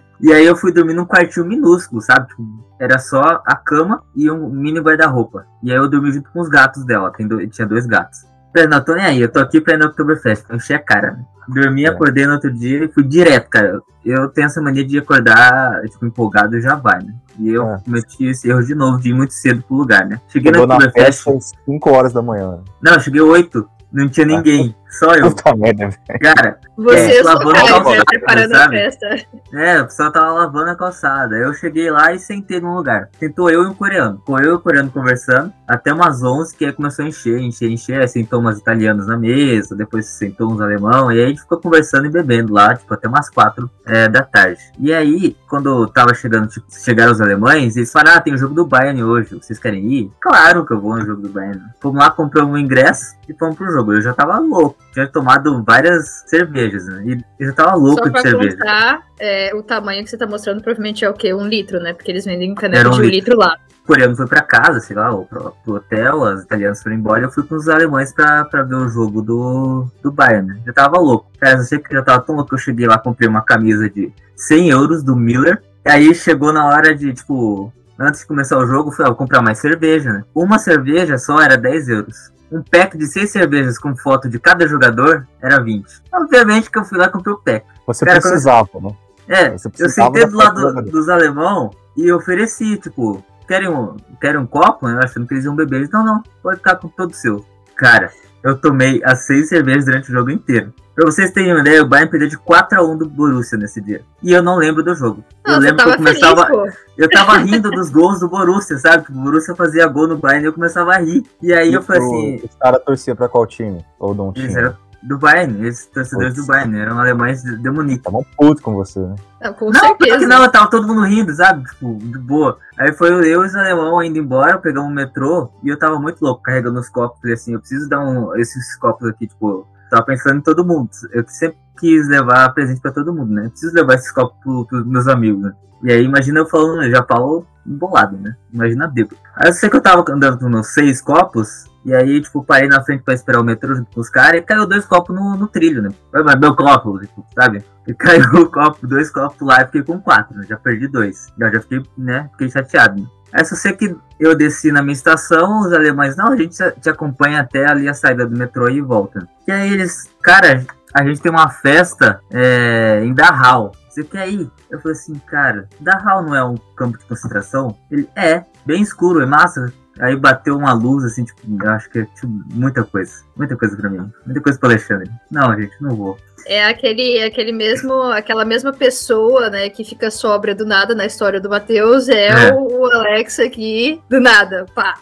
E aí eu fui dormir num quartinho minúsculo, sabe? Tipo, era só a cama e um mini guarda-roupa. E aí eu dormi junto com os gatos dela. Tem Tinha dois gatos. Falei, não, tô nem aí, eu tô aqui pra ir no Oktoberfest, pra encher a cara? Dormi, É. acordei no outro dia e fui direto, cara. Eu tenho essa mania de acordar, tipo, empolgado e já vai, né? E eu É. cometi esse erro de novo, de ir muito cedo pro lugar, né? Cheguei no Chegou na Oktoberfest, festa às 5 horas da manhã. não, eu cheguei 8, não tinha ninguém, só eu. Puta merda, velho. Cara, Vocês É, lavando caras, calçada, né, preparando a sabe? festa. É, o pessoal tava lavando a calçada. Eu cheguei lá e sentei num lugar. Sentou eu e um coreano. Ficou eu e o coreano conversando até umas 11, que aí começou a encher, encher, encher. Aí sentou umas italianas na mesa, depois sentou uns alemão. E aí a gente ficou conversando e bebendo lá, tipo, até umas 4 é, da tarde. E aí, quando tava chegando, tipo, chegaram os alemães, eles falaram: Ah, tem o jogo do Bayern hoje, vocês querem ir? Claro que eu vou no jogo do Bayern. Fomos lá, compramos um ingresso e fomos pro jogo. Eu já tava louco. Tinha tomado várias cervejas, né? E eu já tava louco de cerveja. constar, é, o tamanho que você tá mostrando provavelmente é o quê? Um litro, né? Porque eles vendem caneca um de um litro. litro lá. o coreano foi pra casa, sei lá, ou pro, pro hotel, as italianas foram embora, eu fui com os alemães pra, pra ver o jogo do, do Bayern, né? Já tava louco. Cara, eu sei que eu tava tão louco que eu cheguei lá, comprei uma camisa de 100 euros do Miller, e aí chegou na hora de, tipo, antes de começar o jogo, fui ó, comprar mais cerveja, né? Uma cerveja só era 10 euros. Um pack de seis cervejas com foto de cada jogador era 20. Obviamente que eu fui lá e comprei o pack. Você Cara, precisava, né? É, Você eu precisava sentei do lado fatura. dos alemão e ofereci, tipo, querem um, querem um copo? Eu achando que eles iam beber. Eles, não, não, pode ficar com todo seu. Cara, eu tomei as seis cervejas durante o jogo inteiro. Pra vocês terem uma ideia, o Bayern perdeu de 4x1 do Borussia nesse dia. E eu não lembro do jogo. eu Não, você lembro que eu começava. feliz. Eu tava rindo dos gols do Borussia, sabe? Que o Borussia fazia gol no Bayern e eu começava a rir. E aí eu falei O- assim. Os caras torciam pra qual time? Ou não Eles tinha? eram do Bayern, esses torcedores Putz. do Bayern, eram alemães de de Munique. Estavam putos com você, né? Não, com Não, porque certeza. não, tava todo mundo rindo, sabe? Tipo, de boa. Aí foi eu e os alemão indo embora, pegamos um metrô e eu tava muito louco carregando os copos. Falei assim, eu preciso dar um, esses copos aqui, tipo, tava pensando em todo mundo. Eu sempre quis levar presente pra todo mundo, né? Eu preciso levar esses copos pro, pros meus amigos, né? E aí, imagina eu falando, eu já falo embolado, né? Imagina bêbado. Aí eu sei que eu tava andando com meus seis copos, e aí, tipo, parei na frente pra esperar o metrô junto com os caras, e caiu dois copos no, no trilho, né? Mas meu copo, tipo, sabe? E caiu o copo, dois copos lá e fiquei com quatro, né? Já perdi dois. Já, já fiquei, né? Fiquei chateado. Né? Aí só sei que eu desci na minha estação, os alemães, não, a gente te acompanha até ali a saída do metrô e volta. E aí eles, cara, a gente tem uma festa é, em Dachau. Você quer ir? Eu falei assim, cara, Dachau não é um campo de concentração? Ele é, bem escuro, é massa. Aí bateu uma luz, assim, tipo, eu acho que é tipo, muita coisa. Muita coisa pra mim. Muita coisa pro Alexandre. Não, gente, não vou. É aquele, aquele mesmo, aquela mesma pessoa, né, que fica sóbria do nada na história do Matheus, é, É. O, o Alex aqui, do nada, pá.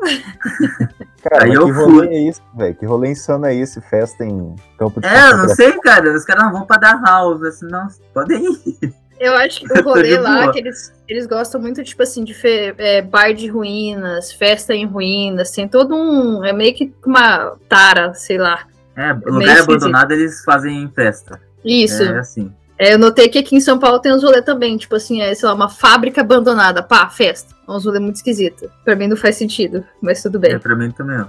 Cara, Aí eu que rolê é isso, velho? Que rolê insano é esse? Festa em campo de É, eu não sei, cara. Os caras não vão pra. Eu falei assim, não, podem ir. Eu acho que o rolê lá, que eles, eles gostam muito, tipo assim, de fe- é, bar de ruínas, festa em ruínas, tem todo um, é meio que uma tara, sei lá. É, meio lugar abandonado eles fazem festa. Isso. É assim. É, eu notei que aqui em São Paulo tem uns rolê também, tipo assim, é, sei lá, uma fábrica abandonada, pá, festa. É uns rolê muito esquisito. Pra mim não faz sentido, mas tudo bem. É pra mim também, ó.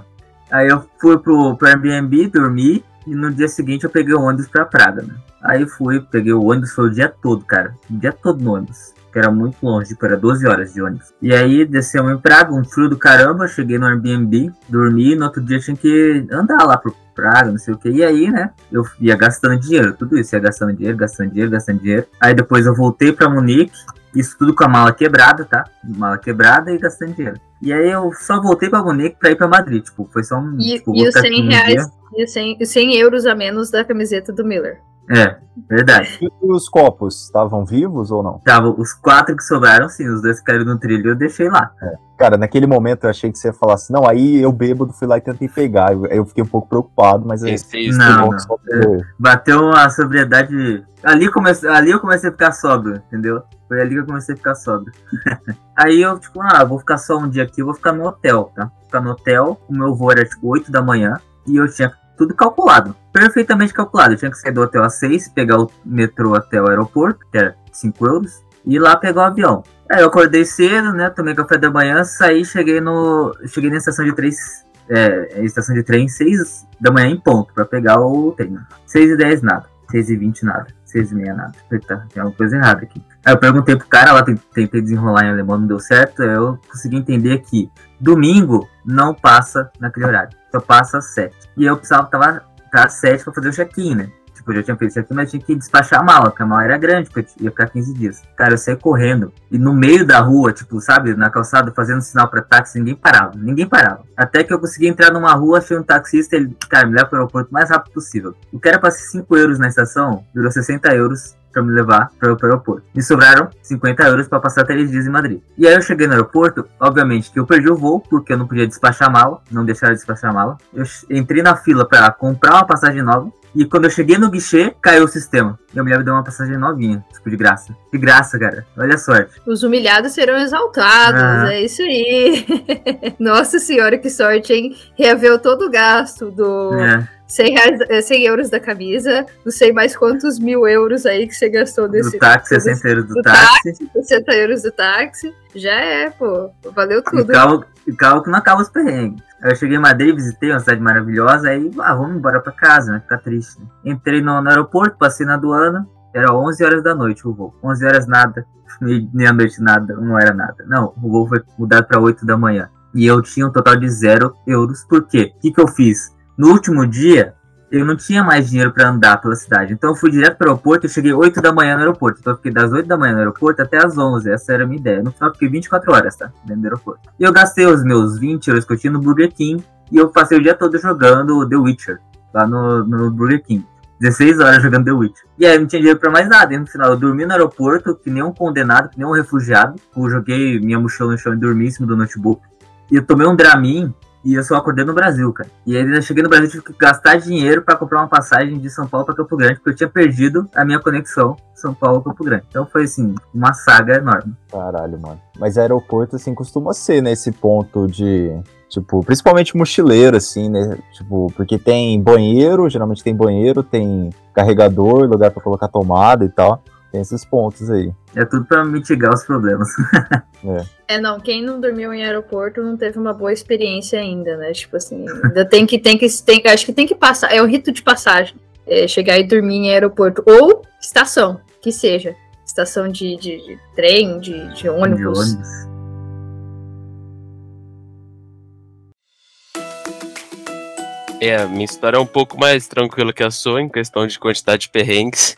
Aí eu fui pro, pro Airbnb, dormi, e no dia seguinte eu peguei o ônibus pra Praga, né? Aí fui, peguei o ônibus, foi o dia todo, cara. O dia todo no ônibus. Que era muito longe, tipo, era 12 horas de ônibus. E aí descemos em Praga, um frio do caramba, cheguei no Airbnb, dormi, no outro dia tinha que andar lá pro Praga, não sei o que. E aí, né, eu ia gastando dinheiro, tudo isso, ia gastando dinheiro, gastando dinheiro, gastando dinheiro. Aí depois eu voltei pra Munique, isso tudo com a mala quebrada, tá? Mala quebrada e gastando dinheiro. E aí eu só voltei pra Munique pra ir pra Madrid, tipo, foi só um... E, tipo, e os ficar 100 aqui um reais, dia. e os 100, e 100 euros a menos da camiseta do Miller. É, verdade. E os copos, estavam vivos ou não? Tava os quatro que sobraram, sim, os dois que caíram no trilho eu deixei lá. Cara, naquele momento eu achei que você ia falar assim, não, aí eu bêbado fui lá e tentei pegar. Eu, eu fiquei um pouco preocupado, mas aí, Pensei isso. Não, bom não. que só pegou. Bateu a sobriedade. Ali, comece... ali eu comecei a ficar sóbrio, entendeu? Foi ali que eu comecei a ficar sóbrio. Aí eu, tipo, ah, vou ficar só um dia aqui, eu vou ficar no hotel, tá? Ficar no hotel, o meu voo era tipo 8 da manhã e eu tinha tudo calculado. Perfeitamente calculado. Eu tinha que sair do hotel às 6, pegar o metrô até o aeroporto, que era 5 euros, e ir lá pegar o avião. Aí eu acordei cedo, né? Tomei café da manhã, saí, cheguei no. Cheguei na estação de trem. É, estação de trem 6 da manhã em ponto, pra pegar o trem. 6 e 10 nada. 6 e 20 nada. 6 e meia nada. Tá, tem alguma coisa errada aqui. Aí eu perguntei pro cara lá, tentei desenrolar em alemão, não deu certo. Eu consegui entender que domingo não passa naquele horário. Só passa às 7. E eu precisava tava tá às 7 pra fazer o check-in, né? Tipo, eu já tinha feito o check-in, mas tinha que despachar a mala, porque a mala era grande, porque ia ficar 15 dias. Cara, eu saí correndo. E no meio da rua, tipo, sabe, na calçada, fazendo sinal pra táxi, ninguém parava. Ninguém parava. Até que eu consegui entrar numa rua, achei um taxista, ele, cara, me leva pro aeroporto o mais rápido possível. O que era pra ser 5 euros na estação, virou 60 euros pra me levar para o aeroporto. Me sobraram 50 euros para passar três dias em Madrid. E aí eu cheguei no aeroporto, obviamente que eu perdi o voo, porque eu não podia despachar a mala, não deixaram de despachar a mala. Eu entrei na fila para comprar uma passagem nova. E quando eu cheguei no guichê, caiu o sistema. E a mulher me deu uma passagem novinha, tipo, de graça. De graça, cara. Olha a sorte. Os humilhados serão exaltados, Ah. é isso aí. Nossa senhora, que sorte, hein? Reaveu todo o gasto do É, 100, reais, é, 100 euros da camisa, não sei mais quantos mil euros aí que você gastou nesse do táxi, todo 60 euros do do táxi. 60 euros do táxi. Já é, pô. Valeu E tudo. calma, e calma que não acaba os perrengues. Aí Eu cheguei em Madrid, visitei uma cidade maravilhosa, aí, ah, vamos embora pra casa, né? Ficar triste. né? Entrei no, no aeroporto, passei na aduana, era 11 horas da noite o voo. 11 horas nada, nem a noite nada, não era nada. Não, o voo foi mudado pra 8 da manhã. E eu tinha um total de zero euros. Por quê? O que, que eu fiz? No último dia, eu não tinha mais dinheiro pra andar pela cidade. Então eu fui direto pro aeroporto e cheguei 8 da manhã no aeroporto. Então eu fiquei das 8 da manhã no aeroporto até as 11. Essa era a minha ideia. No final fiquei 24 horas, tá? Dentro do aeroporto. E eu gastei os meus 20 euros que eu tinha no Burger King. E eu passei o dia todo jogando The Witcher. Lá no, no Burger King. 16 horas jogando The Witcher. E aí não tinha dinheiro pra mais nada. E no final eu dormi no aeroporto, que nem um condenado, que nem um refugiado. Eu joguei minha mochila no chão e dormi em cima do notebook. E eu tomei um Dramin e eu só acordei no Brasil, cara. E aí eu cheguei no Brasil tive que gastar dinheiro pra comprar uma passagem de São Paulo pra Campo Grande, porque eu tinha perdido a minha conexão São Paulo-Campo Grande. Então foi assim, uma saga enorme. Caralho, mano. Mas aeroporto, assim, costuma ser nesse ponto de. Tipo, principalmente mochileiro, assim, né? Tipo, porque tem banheiro, geralmente tem banheiro, tem carregador, lugar pra colocar tomada e tal. Tem esses pontos aí. É tudo pra mitigar os problemas. É, não, quem não dormiu em aeroporto não teve uma boa experiência ainda, né? Tipo assim, ainda tem que, tem que, tem, acho que tem que passar, é o rito de passagem, é chegar e dormir em aeroporto, ou estação, que seja, estação de, de, de trem, de, de De ônibus. ônibus. É, a minha história é um pouco mais tranquila que a sua, em questão de quantidade de perrengues.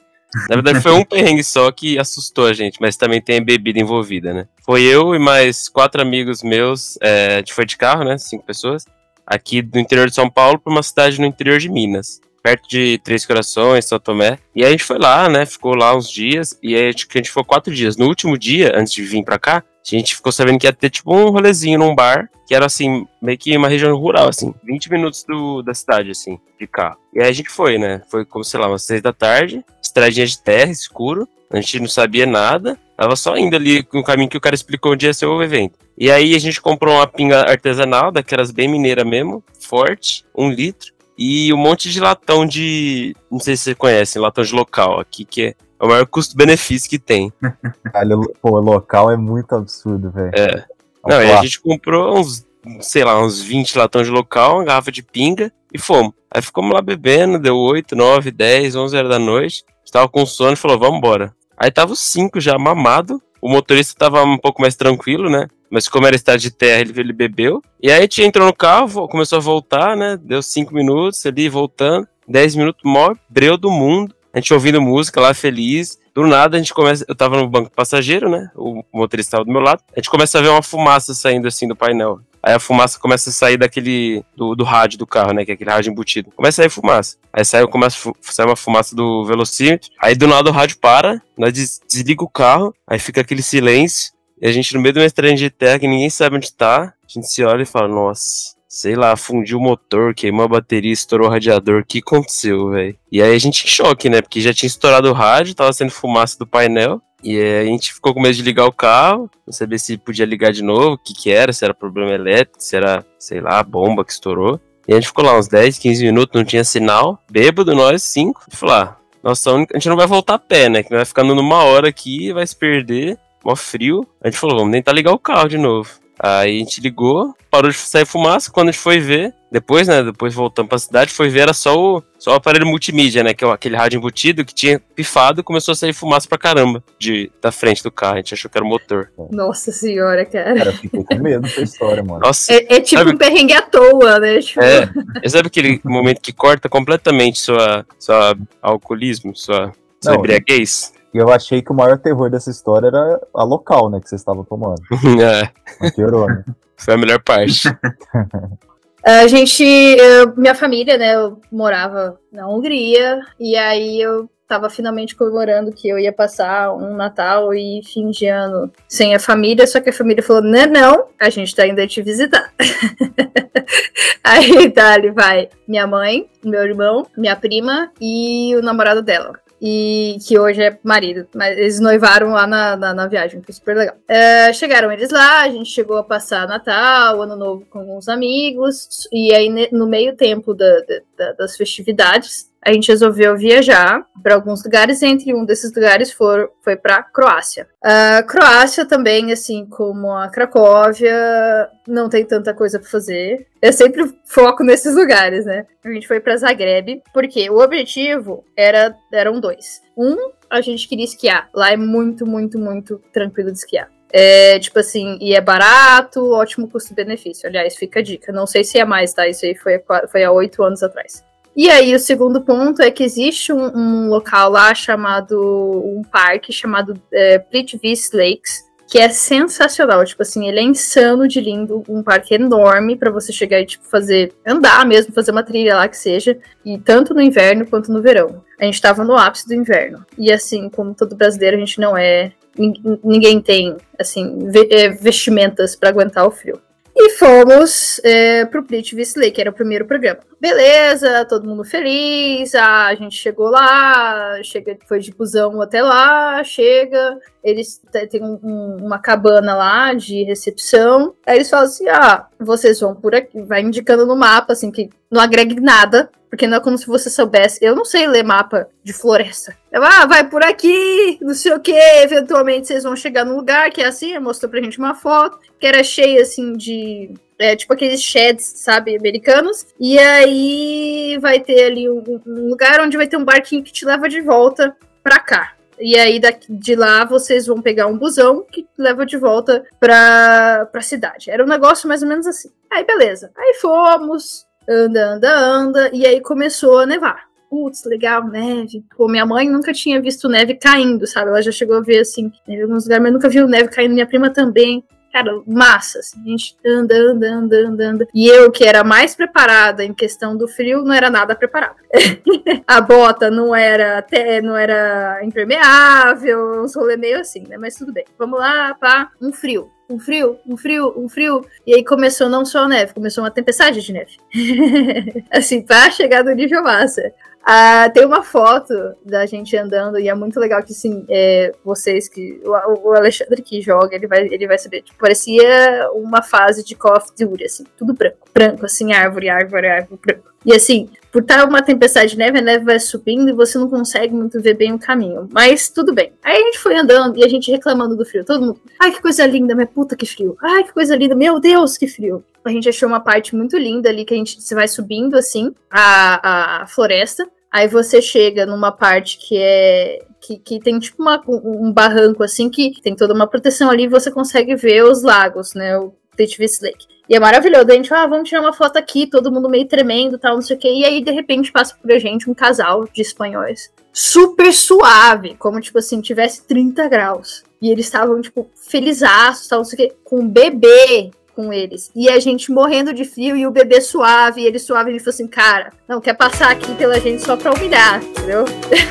Na verdade, foi um perrengue só que assustou a gente, mas também tem bebida envolvida, né? Foi eu e mais quatro amigos meus, é, a gente foi de carro, né? Cinco pessoas, aqui do interior de São Paulo para uma cidade no interior de Minas, perto de Três Corações, São Tomé. E aí a gente foi lá, né? Ficou lá uns dias, e aí a gente, a gente ficou quatro dias. No último dia, antes de vir pra cá, a gente ficou sabendo que ia ter tipo um rolezinho num bar, que era assim, meio que uma região rural, assim, 20 minutos do, da cidade, assim, de carro. E aí a gente foi, né? Foi como, sei lá, umas seis da tarde, estradinha de terra, escuro, a gente não sabia nada, tava só indo ali no caminho que o cara explicou onde ia ser o evento. E aí a gente comprou uma pinga artesanal, daquelas bem mineira mesmo, forte, um litro, e um monte de latão de. Não sei se você conhece, latão de local aqui, que é o maior custo-benefício que tem. Caralho, pô, local é muito absurdo, velho. É. Não, e a gente comprou uns, sei lá, uns 20 latão de local, uma garrafa de pinga e fomos. Aí ficamos lá bebendo, deu 8, 9, 10, 11 horas da noite. Estava com sono e falou, vamos embora. Aí tava os cinco já mamado. O motorista tava um pouco mais tranquilo, né? Mas como era estado de terra, ele, ele bebeu. E aí a gente entrou no carro, começou a voltar, né? Deu cinco minutos ali, voltando. 10 minutos, maior breu do mundo. A gente ouvindo música lá, feliz. Do nada, a gente começa. Eu tava no banco passageiro, né? O motorista tava do meu lado. A gente começa a ver uma fumaça saindo assim do painel. aí a fumaça começa a sair daquele. do, do rádio do carro, né? Que é aquele rádio embutido. Começa a sair fumaça. Aí sai, começa a sair uma fumaça do velocímetro. Aí do nada o rádio para, nós des desliga o carro, aí fica aquele silêncio. E a gente no meio de uma estrada de terra que ninguém sabe onde tá. A gente se olha e fala, nossa, sei lá, fundiu o motor, queimou a bateria, estourou o radiador. O que aconteceu, velho? E aí a gente em choque, né? Porque já tinha estourado o rádio, tava sendo fumaça do painel. E aí a gente ficou com medo de ligar o carro, não sabia se podia ligar de novo, o que que era, se era problema elétrico, se era, sei lá, a bomba que estourou. E a gente ficou lá uns 10, 15 minutos, não tinha sinal. Bêbado, nós, cinco. E falou, ah, nossa, a gente não vai voltar a pé, né? Que vai ficar andando uma hora aqui, vai se perder, mó frio. A gente falou, vamos tentar ligar o carro de novo. Aí a gente ligou, parou de sair fumaça. Quando a gente foi ver, depois, né? Depois voltamos pra cidade, foi ver, era só o, só o aparelho multimídia, né? Que é aquele rádio embutido que tinha pifado e começou a sair fumaça pra caramba de, da frente do carro. A gente achou que era o motor. Nossa senhora, cara. Cara, eu fiquei com medo dessa história, mano. Nossa, É, é tipo Sabe- um perrengue à toa, né? Tipo, é. Sabe aquele momento que corta completamente sua, sua alcoolismo, sua, sua Não, embriaguez? E eu achei que o maior terror dessa história era a local, né, que vocês estavam tomando. é, piorou, né? foi a melhor parte. A gente, eu- minha família, né, eu morava na Hungria, e aí eu tava finalmente comemorando que eu ia passar um Natal e fim de ano sem a família, só que a família falou, não, não, a gente tá indo te visitar. aí tá, ali vai minha mãe, meu irmão, minha prima e o namorado dela. E que hoje é marido, mas eles noivaram lá na, na, na viagem, foi super legal. É, chegaram eles lá, a gente chegou a passar Natal, Ano Novo com alguns amigos, e aí no meio tempo da- da- das festividades, a gente resolveu viajar para alguns lugares, entre um desses lugares for, foi para Croácia. A Croácia também, assim como a Cracóvia, não tem tanta coisa para fazer. Eu sempre foco nesses lugares, né? A gente foi para Zagreb, porque o objetivo era eram dois. Um, a gente queria esquiar. Lá é muito, muito, muito tranquilo de esquiar. É, tipo assim, e é barato, ótimo custo-benefício. Aliás, fica a dica. Não sei se é mais, tá? Isso aí foi, foi há oito anos atrás. E aí, o segundo ponto é que existe um, um local lá chamado, um parque chamado é, Plitvice Lakes, que é sensacional. Tipo assim, ele é insano de lindo, um parque enorme pra você chegar e, tipo, fazer, andar mesmo, fazer uma trilha lá que seja, e tanto no inverno quanto no verão. A gente tava no ápice do inverno. E assim, como todo brasileiro, a gente não é. nin- Ninguém tem, assim, é, vestimentas pra aguentar o frio. E fomos é, pro Plitvice Lake, que era o primeiro programa. Beleza, todo mundo feliz. a gente chegou lá, chega, foi de busão até lá, chega. Eles têm um- um- uma cabana lá de recepção. Aí eles falam assim: ah, vocês vão por aqui. Vai indicando no mapa, assim, que não agrega em nada. Porque não é como se você soubesse. Eu não sei ler mapa de floresta. Eu, ah, vai por aqui, não sei o que. Eventualmente vocês vão chegar num lugar que é assim. Mostrou pra gente uma foto que era cheia assim de. É, tipo aqueles sheds, sabe, americanos. E aí vai ter ali um, um lugar onde vai ter um barquinho que te leva de volta pra cá. E aí daqui, de lá vocês vão pegar um busão que leva de volta pra, pra cidade. Era um negócio mais ou menos assim. Aí beleza. Aí fomos, anda, anda, anda. E aí começou a nevar. Putz, legal, neve. Pô, minha mãe nunca tinha visto neve caindo, sabe? Ela já chegou a ver assim, em alguns lugares, mas nunca viu neve caindo. Minha prima também. Cara, massa, assim, a gente anda, anda, anda, anda, anda. E eu, que era mais preparada em questão do frio, não era nada preparada. a bota não era até não era impermeável, uns rolê meio assim, né? Mas tudo bem. Vamos lá, pá, um frio. Um frio, um frio, um frio. E aí começou não só a neve, começou uma tempestade de neve. assim, pra chegar no nível massa. Ah, tem uma foto da gente andando e é muito legal que, assim, é, vocês que. O, o Alexandre que joga, ele vai, ele vai saber. Tipo, parecia uma fase de Call of Duty, assim, tudo branco. Branco, assim, árvore, árvore, árvore, branco. E assim, por estar uma tempestade de neve, a neve vai subindo e você não consegue muito ver bem o caminho. Mas tudo bem. Aí a gente foi andando e a gente reclamando do frio. Todo mundo, ai que coisa linda, minha puta que frio. Ai que coisa linda, meu Deus que frio. A gente achou uma parte muito linda ali que a gente vai subindo assim a, a floresta. Aí você chega numa parte que é. Que, que tem tipo uma, um barranco assim que tem toda uma proteção ali e você consegue ver os lagos, né? O Titvis Lake. E é maravilhoso. A gente ah, vamos tirar uma foto aqui, todo mundo meio tremendo tal, não sei o quê. E aí, de repente, passa por a gente um casal de espanhóis. Super suave, como, tipo assim, tivesse 30 graus. E eles estavam, tipo, felizaços, tal, não sei o quê, com um bebê com eles. E a gente morrendo de frio e o bebê suave, e ele suave, ele falou assim, cara, não quer passar aqui pela gente só pra humilhar, entendeu?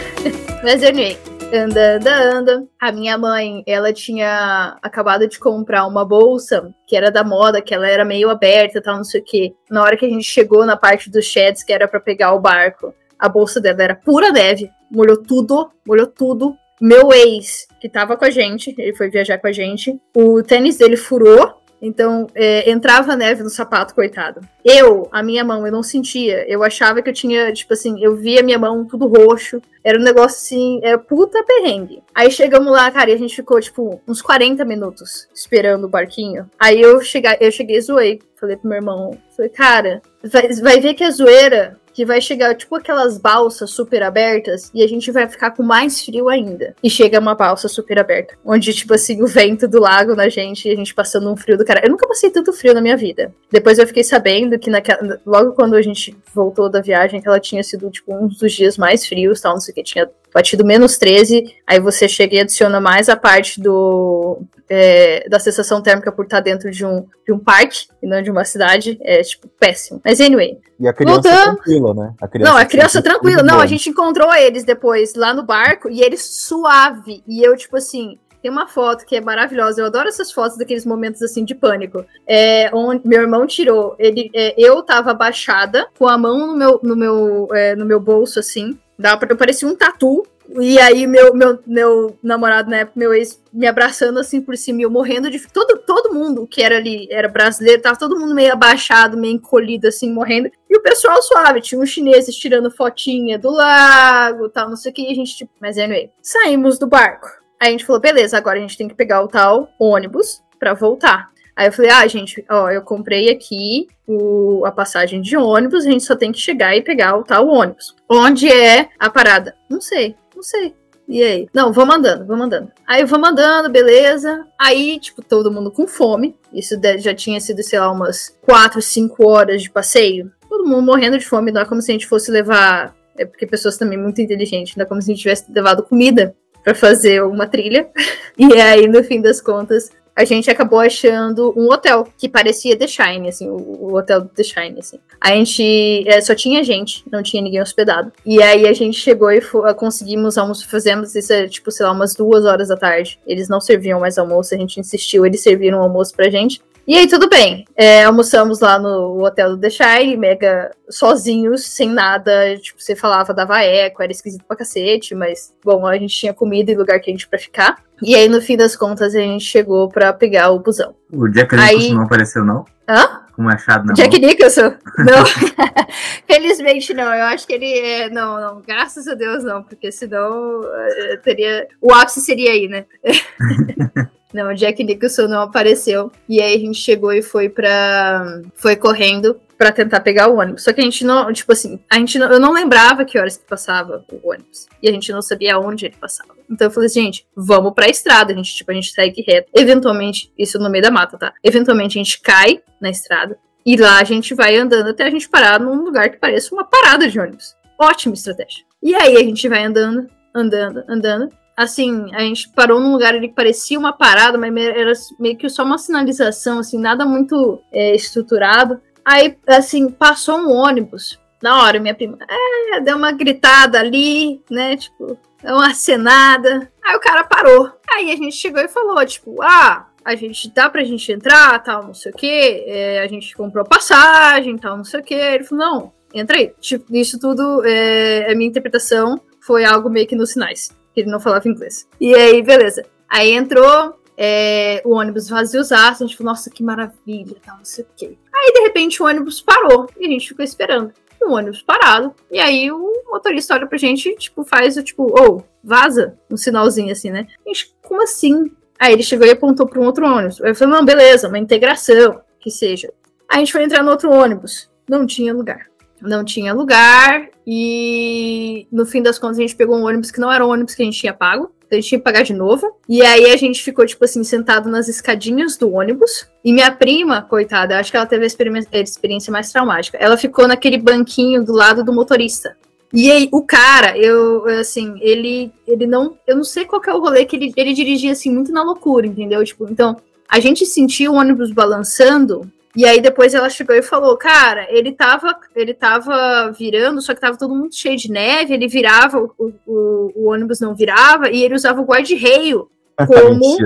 Mas anyway, anda, anda, anda. A minha mãe, ela tinha acabado de comprar uma bolsa que era da moda, que ela era meio aberta, tal, não sei o quê. Na hora que a gente chegou na parte dos sheds, que era para pegar o barco, a bolsa dela era pura neve, molhou tudo, molhou tudo. Meu ex, que tava com a gente, ele foi viajar com a gente, o tênis dele furou, então, é, entrava neve no sapato, coitado. Eu, a minha mão, eu não sentia. Eu achava que eu tinha, tipo assim, eu via minha mão tudo roxo. Era um negócio assim, é puta perrengue. Aí chegamos lá, cara, e a gente ficou, tipo, uns 40 minutos esperando o barquinho. Aí eu, cheguei, eu cheguei e zoei. Falei pro meu irmão, falei, cara, vai, vai ver que é zoeira que vai chegar tipo aquelas balsas super abertas e a gente vai ficar com mais frio ainda. E chega uma balsa super aberta, onde tipo assim o vento do lago na gente e a gente passando um frio do cara. Eu nunca passei tanto frio na minha vida. Depois eu fiquei sabendo que naquela, logo quando a gente voltou da viagem que ela tinha sido tipo um dos dias mais frios, tal, não sei o que tinha batido menos 13, aí você chega e adiciona mais a parte do é, da sensação térmica por estar dentro de um, de um parque e não de uma cidade, é tipo péssimo. Mas anyway. E a criança Voltando... tranquila, né? A criança não, a criança tranquila. Não, a gente encontrou eles depois lá no barco e eles suave. E eu, tipo assim, tem uma foto que é maravilhosa. Eu adoro essas fotos daqueles momentos assim de pânico. É, onde meu irmão tirou. Ele, é, eu tava abaixada, com a mão no meu, no meu, é, no meu bolso, assim. Dava pra, parecia um tatu. E aí, meu, meu, meu namorado, na época, meu ex, me abraçando assim por cima, eu morrendo de. Todo, todo mundo que era ali, era brasileiro, tava todo mundo meio abaixado, meio encolhido, assim, morrendo. E o pessoal suave, tinha uns chineses tirando fotinha do lago, tal, não sei o que. E a gente, tipo, mas anyway, saímos do barco. Aí a gente falou, beleza, agora a gente tem que pegar o tal ônibus para voltar. Aí eu falei, ah, gente, ó, eu comprei aqui o, a passagem de ônibus, a gente só tem que chegar e pegar o tal ônibus. Onde é a parada? Não sei, não sei. E aí? Não, vamos andando, vamos andando. Aí vamos andando, beleza. Aí, tipo, todo mundo com fome. Isso já tinha sido, sei lá, umas 4, 5 horas de passeio. Todo mundo morrendo de fome, não é como se a gente fosse levar. É porque pessoas também muito inteligentes, não é como se a gente tivesse levado comida para fazer uma trilha. E aí, no fim das contas, a gente acabou achando um hotel que parecia The Shine, assim, o, o hotel do The Shine, assim. A gente é, só tinha gente, não tinha ninguém hospedado. E aí a gente chegou e conseguimos almoço, fazemos isso, tipo, sei lá, umas duas horas da tarde. Eles não serviam mais almoço, a gente insistiu, eles serviram almoço pra gente. E aí, tudo bem. É, almoçamos lá no hotel do The Shire, mega sozinhos, sem nada. Tipo, você falava, dava eco, era esquisito pra cacete, mas, bom, a gente tinha comida e lugar quente pra ficar. E aí, no fim das contas, a gente chegou pra pegar o busão. O Jack Nicholson aí... não apareceu, não? Hã? Com machado na Jack mão. Nicholson? Não. Felizmente não. Eu acho que ele é. Não, não. Graças a Deus não. Porque senão uh, teria. O ápice seria aí, né? Não, o Jack Nicholson não apareceu. E aí a gente chegou e foi pra. Foi correndo para tentar pegar o ônibus. Só que a gente não, tipo assim, a gente não, eu não lembrava que horas que passava o ônibus. E a gente não sabia onde ele passava. Então eu falei assim, gente, vamos pra estrada. A gente, tipo, a gente segue reto. Eventualmente, isso no meio da mata, tá? Eventualmente a gente cai na estrada. E lá a gente vai andando até a gente parar num lugar que pareça uma parada de ônibus. Ótima estratégia. E aí a gente vai andando, andando, andando assim, a gente parou num lugar ali que parecia uma parada, mas era meio que só uma sinalização, assim, nada muito é, estruturado. Aí, assim, passou um ônibus. Na hora, minha prima, é, deu uma gritada ali, né, tipo, deu uma acenada. Aí o cara parou. Aí a gente chegou e falou, tipo, ah, a gente dá pra gente entrar, tal, não sei o quê. É, a gente comprou passagem, tal, não sei o quê. Ele falou, não, entra aí. Tipo, isso tudo, é, a minha interpretação foi algo meio que nos sinais que ele não falava inglês. E aí, beleza. Aí entrou, é, o ônibus vaziosaço, a gente falou, nossa, que maravilha, tal, não sei o quê. Aí, de repente, o ônibus parou e a gente ficou esperando. O ônibus parado. E aí o motorista olha pra gente, tipo, faz o tipo, ou, oh, vaza, um sinalzinho assim, né? A gente, como assim? Aí ele chegou e apontou para um outro ônibus. Eu falei, não, beleza, uma integração, que seja. Aí a gente foi entrar no outro ônibus. Não tinha lugar não tinha lugar e no fim das contas a gente pegou um ônibus que não era o ônibus que a gente tinha pago. Então a gente tinha que pagar de novo. E aí a gente ficou, tipo assim, sentado nas escadinhas do ônibus. E minha prima, coitada, acho que ela teve a experiência mais traumática. Ela ficou naquele banquinho do lado do motorista. E aí, o cara, eu, assim, ele, ele não. Eu não sei qual é o rolê que ele, ele dirigia, assim, muito na loucura, entendeu? Tipo, então, a gente sentiu o ônibus balançando e aí depois ela chegou e falou, cara, ele tava, ele tava virando, só que tava todo mundo cheio de neve, ele virava, o, o, o ônibus não virava, e ele usava o guarda-reio como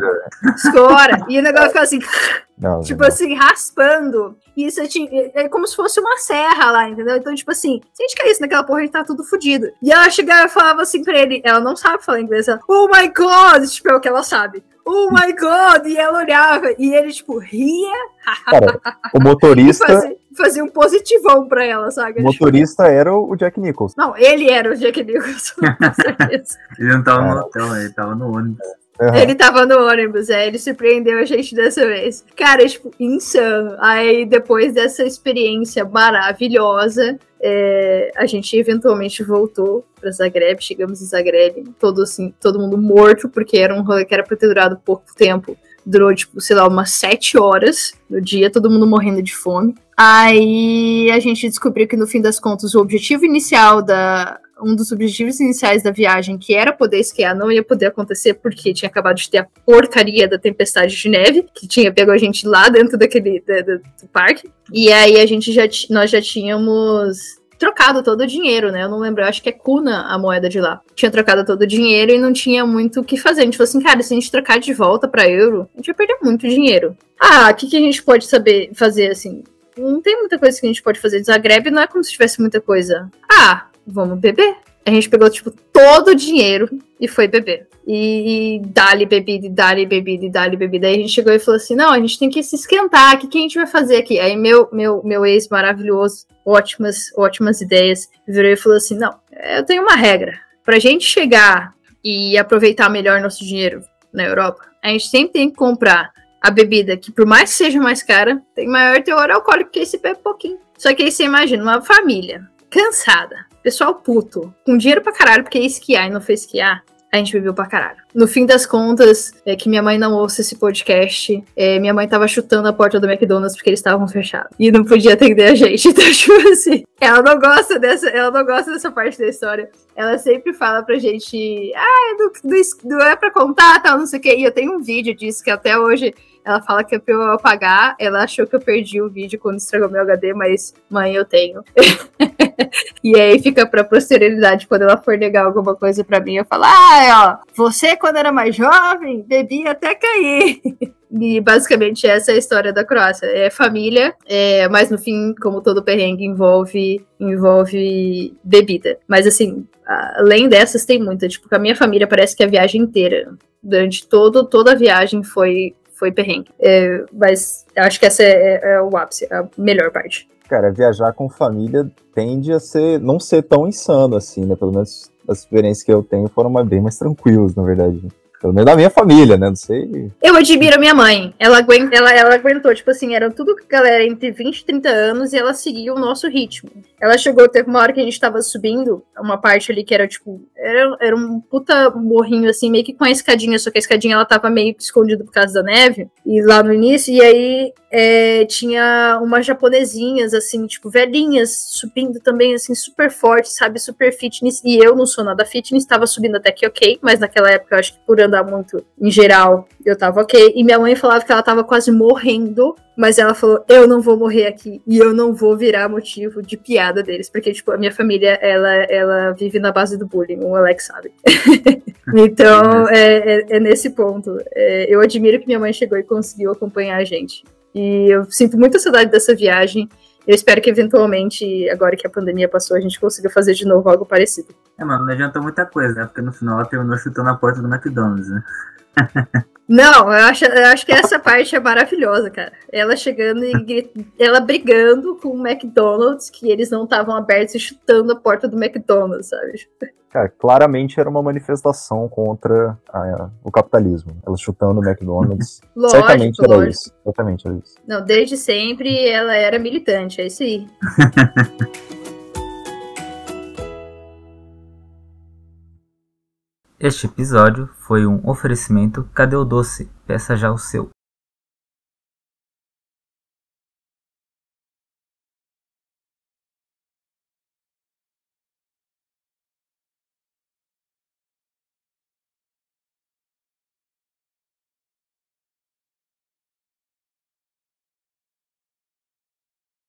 escora. E o negócio ficava assim, não, tipo não. assim, raspando. E isso é, é, como se fosse uma serra lá, entendeu? Então, tipo assim, se a gente caísse naquela porra, a gente tá tudo fodido. E ela chegava e falava assim pra ele, ela não sabe falar inglês, ela, oh my god, tipo, é o que ela sabe oh my god! E ela olhava e ele, tipo, ria. Cara, o motorista. Fazia, fazia, um positivão pra ela, sabe? O motorista era o Jack Nicholson. Não, ele era o Jack Nicholson, com certeza. ele não tava no hotel, ele tava no ônibus. Uhum. Ele tava no ônibus, é, ele surpreendeu a gente dessa vez. Cara, tipo, insano. Aí, depois dessa experiência maravilhosa, é, a gente eventualmente voltou para Zagreb, chegamos em Zagreb, todo assim, todo mundo morto, porque era um rolê que era pra ter durado pouco tempo. Durou, tipo, sei lá, umas sete horas no dia, todo mundo morrendo de fome. Aí a gente descobriu que no fim das contas o objetivo inicial da, um dos objetivos iniciais da viagem, que era poder esquiar, não ia poder acontecer porque tinha acabado de ter a porcaria da tempestade de neve, que tinha pego a gente lá dentro daquele do, do, do parque. E aí a gente já nós já tínhamos trocado todo o dinheiro, né? Eu não lembro, eu acho que é Kuna a moeda de lá. Tinha trocado todo o dinheiro e não tinha muito o que fazer. A gente falou assim, cara, se a gente trocar de volta para euro, a gente vai perder muito dinheiro. Ah, o que, que a gente pode saber fazer assim? Não tem muita coisa que a gente pode fazer. Zagreb não é como se tivesse muita coisa. Ah, vamos beber. A gente pegou, tipo, todo o dinheiro e foi beber. E, e dá-lhe bebida, e dá-lhe bebida, e dá-lhe bebida. Aí a gente chegou e falou assim: não, a gente tem que se esquentar. O que, que a gente vai fazer aqui? Aí meu, meu, meu ex maravilhoso, ótimas, ótimas ideias, virou e falou assim: não, eu tenho uma regra. Pra gente chegar e aproveitar melhor nosso dinheiro na Europa, a gente sempre tem que comprar a bebida que, por mais que seja mais cara, tem maior teor alcoólico, que esse bebe pouquinho. Só que aí você imagina uma família cansada, pessoal puto, com dinheiro pra caralho, porque ia esquiar e não foi esquiar, a gente bebeu pra caralho. No fim das contas, é que minha mãe não ouça esse podcast, é, minha mãe tava chutando a porta do McDonald's porque eles estavam fechados. E não podia atender a gente. Então, tipo assim, ela não gosta dessa, ela não gosta dessa parte da história. Ela sempre fala pra gente, ah, não, não, não é pra contar, tal, não sei o quê. E eu tenho um vídeo disso que até hoje ela fala que é pra eu apagar. Ela achou que eu perdi o vídeo quando estragou meu HD, mas mãe, eu tenho. e aí fica pra posterioridade quando ela for negar alguma coisa pra mim. Eu falo, ah, ó, você quando era mais jovem bebia até cair. E basicamente essa é a história da Croácia. É família, é, mas no fim, como todo perrengue, envolve, envolve bebida. Mas assim, além dessas, tem muita. Tipo, com a minha família parece que a viagem inteira, durante todo, toda a viagem foi foi perrengue. É, mas acho que essa é, é, é o ápice, a melhor parte. Cara, viajar com família tende a ser não ser tão insano assim, né? Pelo menos as experiências que eu tenho foram bem mais tranquilas, na verdade. Pelo menos da minha família, né? Não sei. Eu admiro a minha mãe. Ela, aguenta, ela, ela aguentou, tipo assim, era tudo galera entre 20 e 30 anos e ela seguia o nosso ritmo. Ela chegou, teve uma hora que a gente tava subindo, uma parte ali que era tipo. Era, era um puta morrinho, assim, meio que com a escadinha, só que a escadinha ela tava meio escondida por causa da neve. E lá no início, e aí é, tinha umas japonesinhas, assim, tipo, velhinhas, subindo também, assim, super forte, sabe? Super fitness. E eu não sou nada fitness, tava subindo até que ok, mas naquela época eu acho que por andar muito em geral eu tava ok. E minha mãe falava que ela tava quase morrendo, mas ela falou: eu não vou morrer aqui e eu não vou virar motivo de piada deles, porque, tipo, a minha família, ela, ela vive na base do bullying, o Alex sabe. então, é, é, é, nesse ponto. É, eu admiro que minha mãe chegou e conseguiu acompanhar a gente. E eu sinto muita saudade dessa viagem. Eu espero que eventualmente, agora que a pandemia passou, a gente consiga fazer de novo algo parecido. É, mano, não adiantou muita coisa, né? Porque no final ela terminou chutando a porta do McDonald's, né? Não, eu acho, eu acho que essa parte é maravilhosa, cara. Ela chegando e ela brigando com o McDonald's, que eles não estavam abertos e chutando a porta do McDonald's, sabe? Cara, claramente era uma manifestação contra a, o capitalismo. Ela chutando o McDonald's. lógico, certamente era lógico. isso. Certamente era isso. Não, desde sempre ela era militante, é isso aí. Este episódio foi um oferecimento Cadê o Doce? Peça já o seu.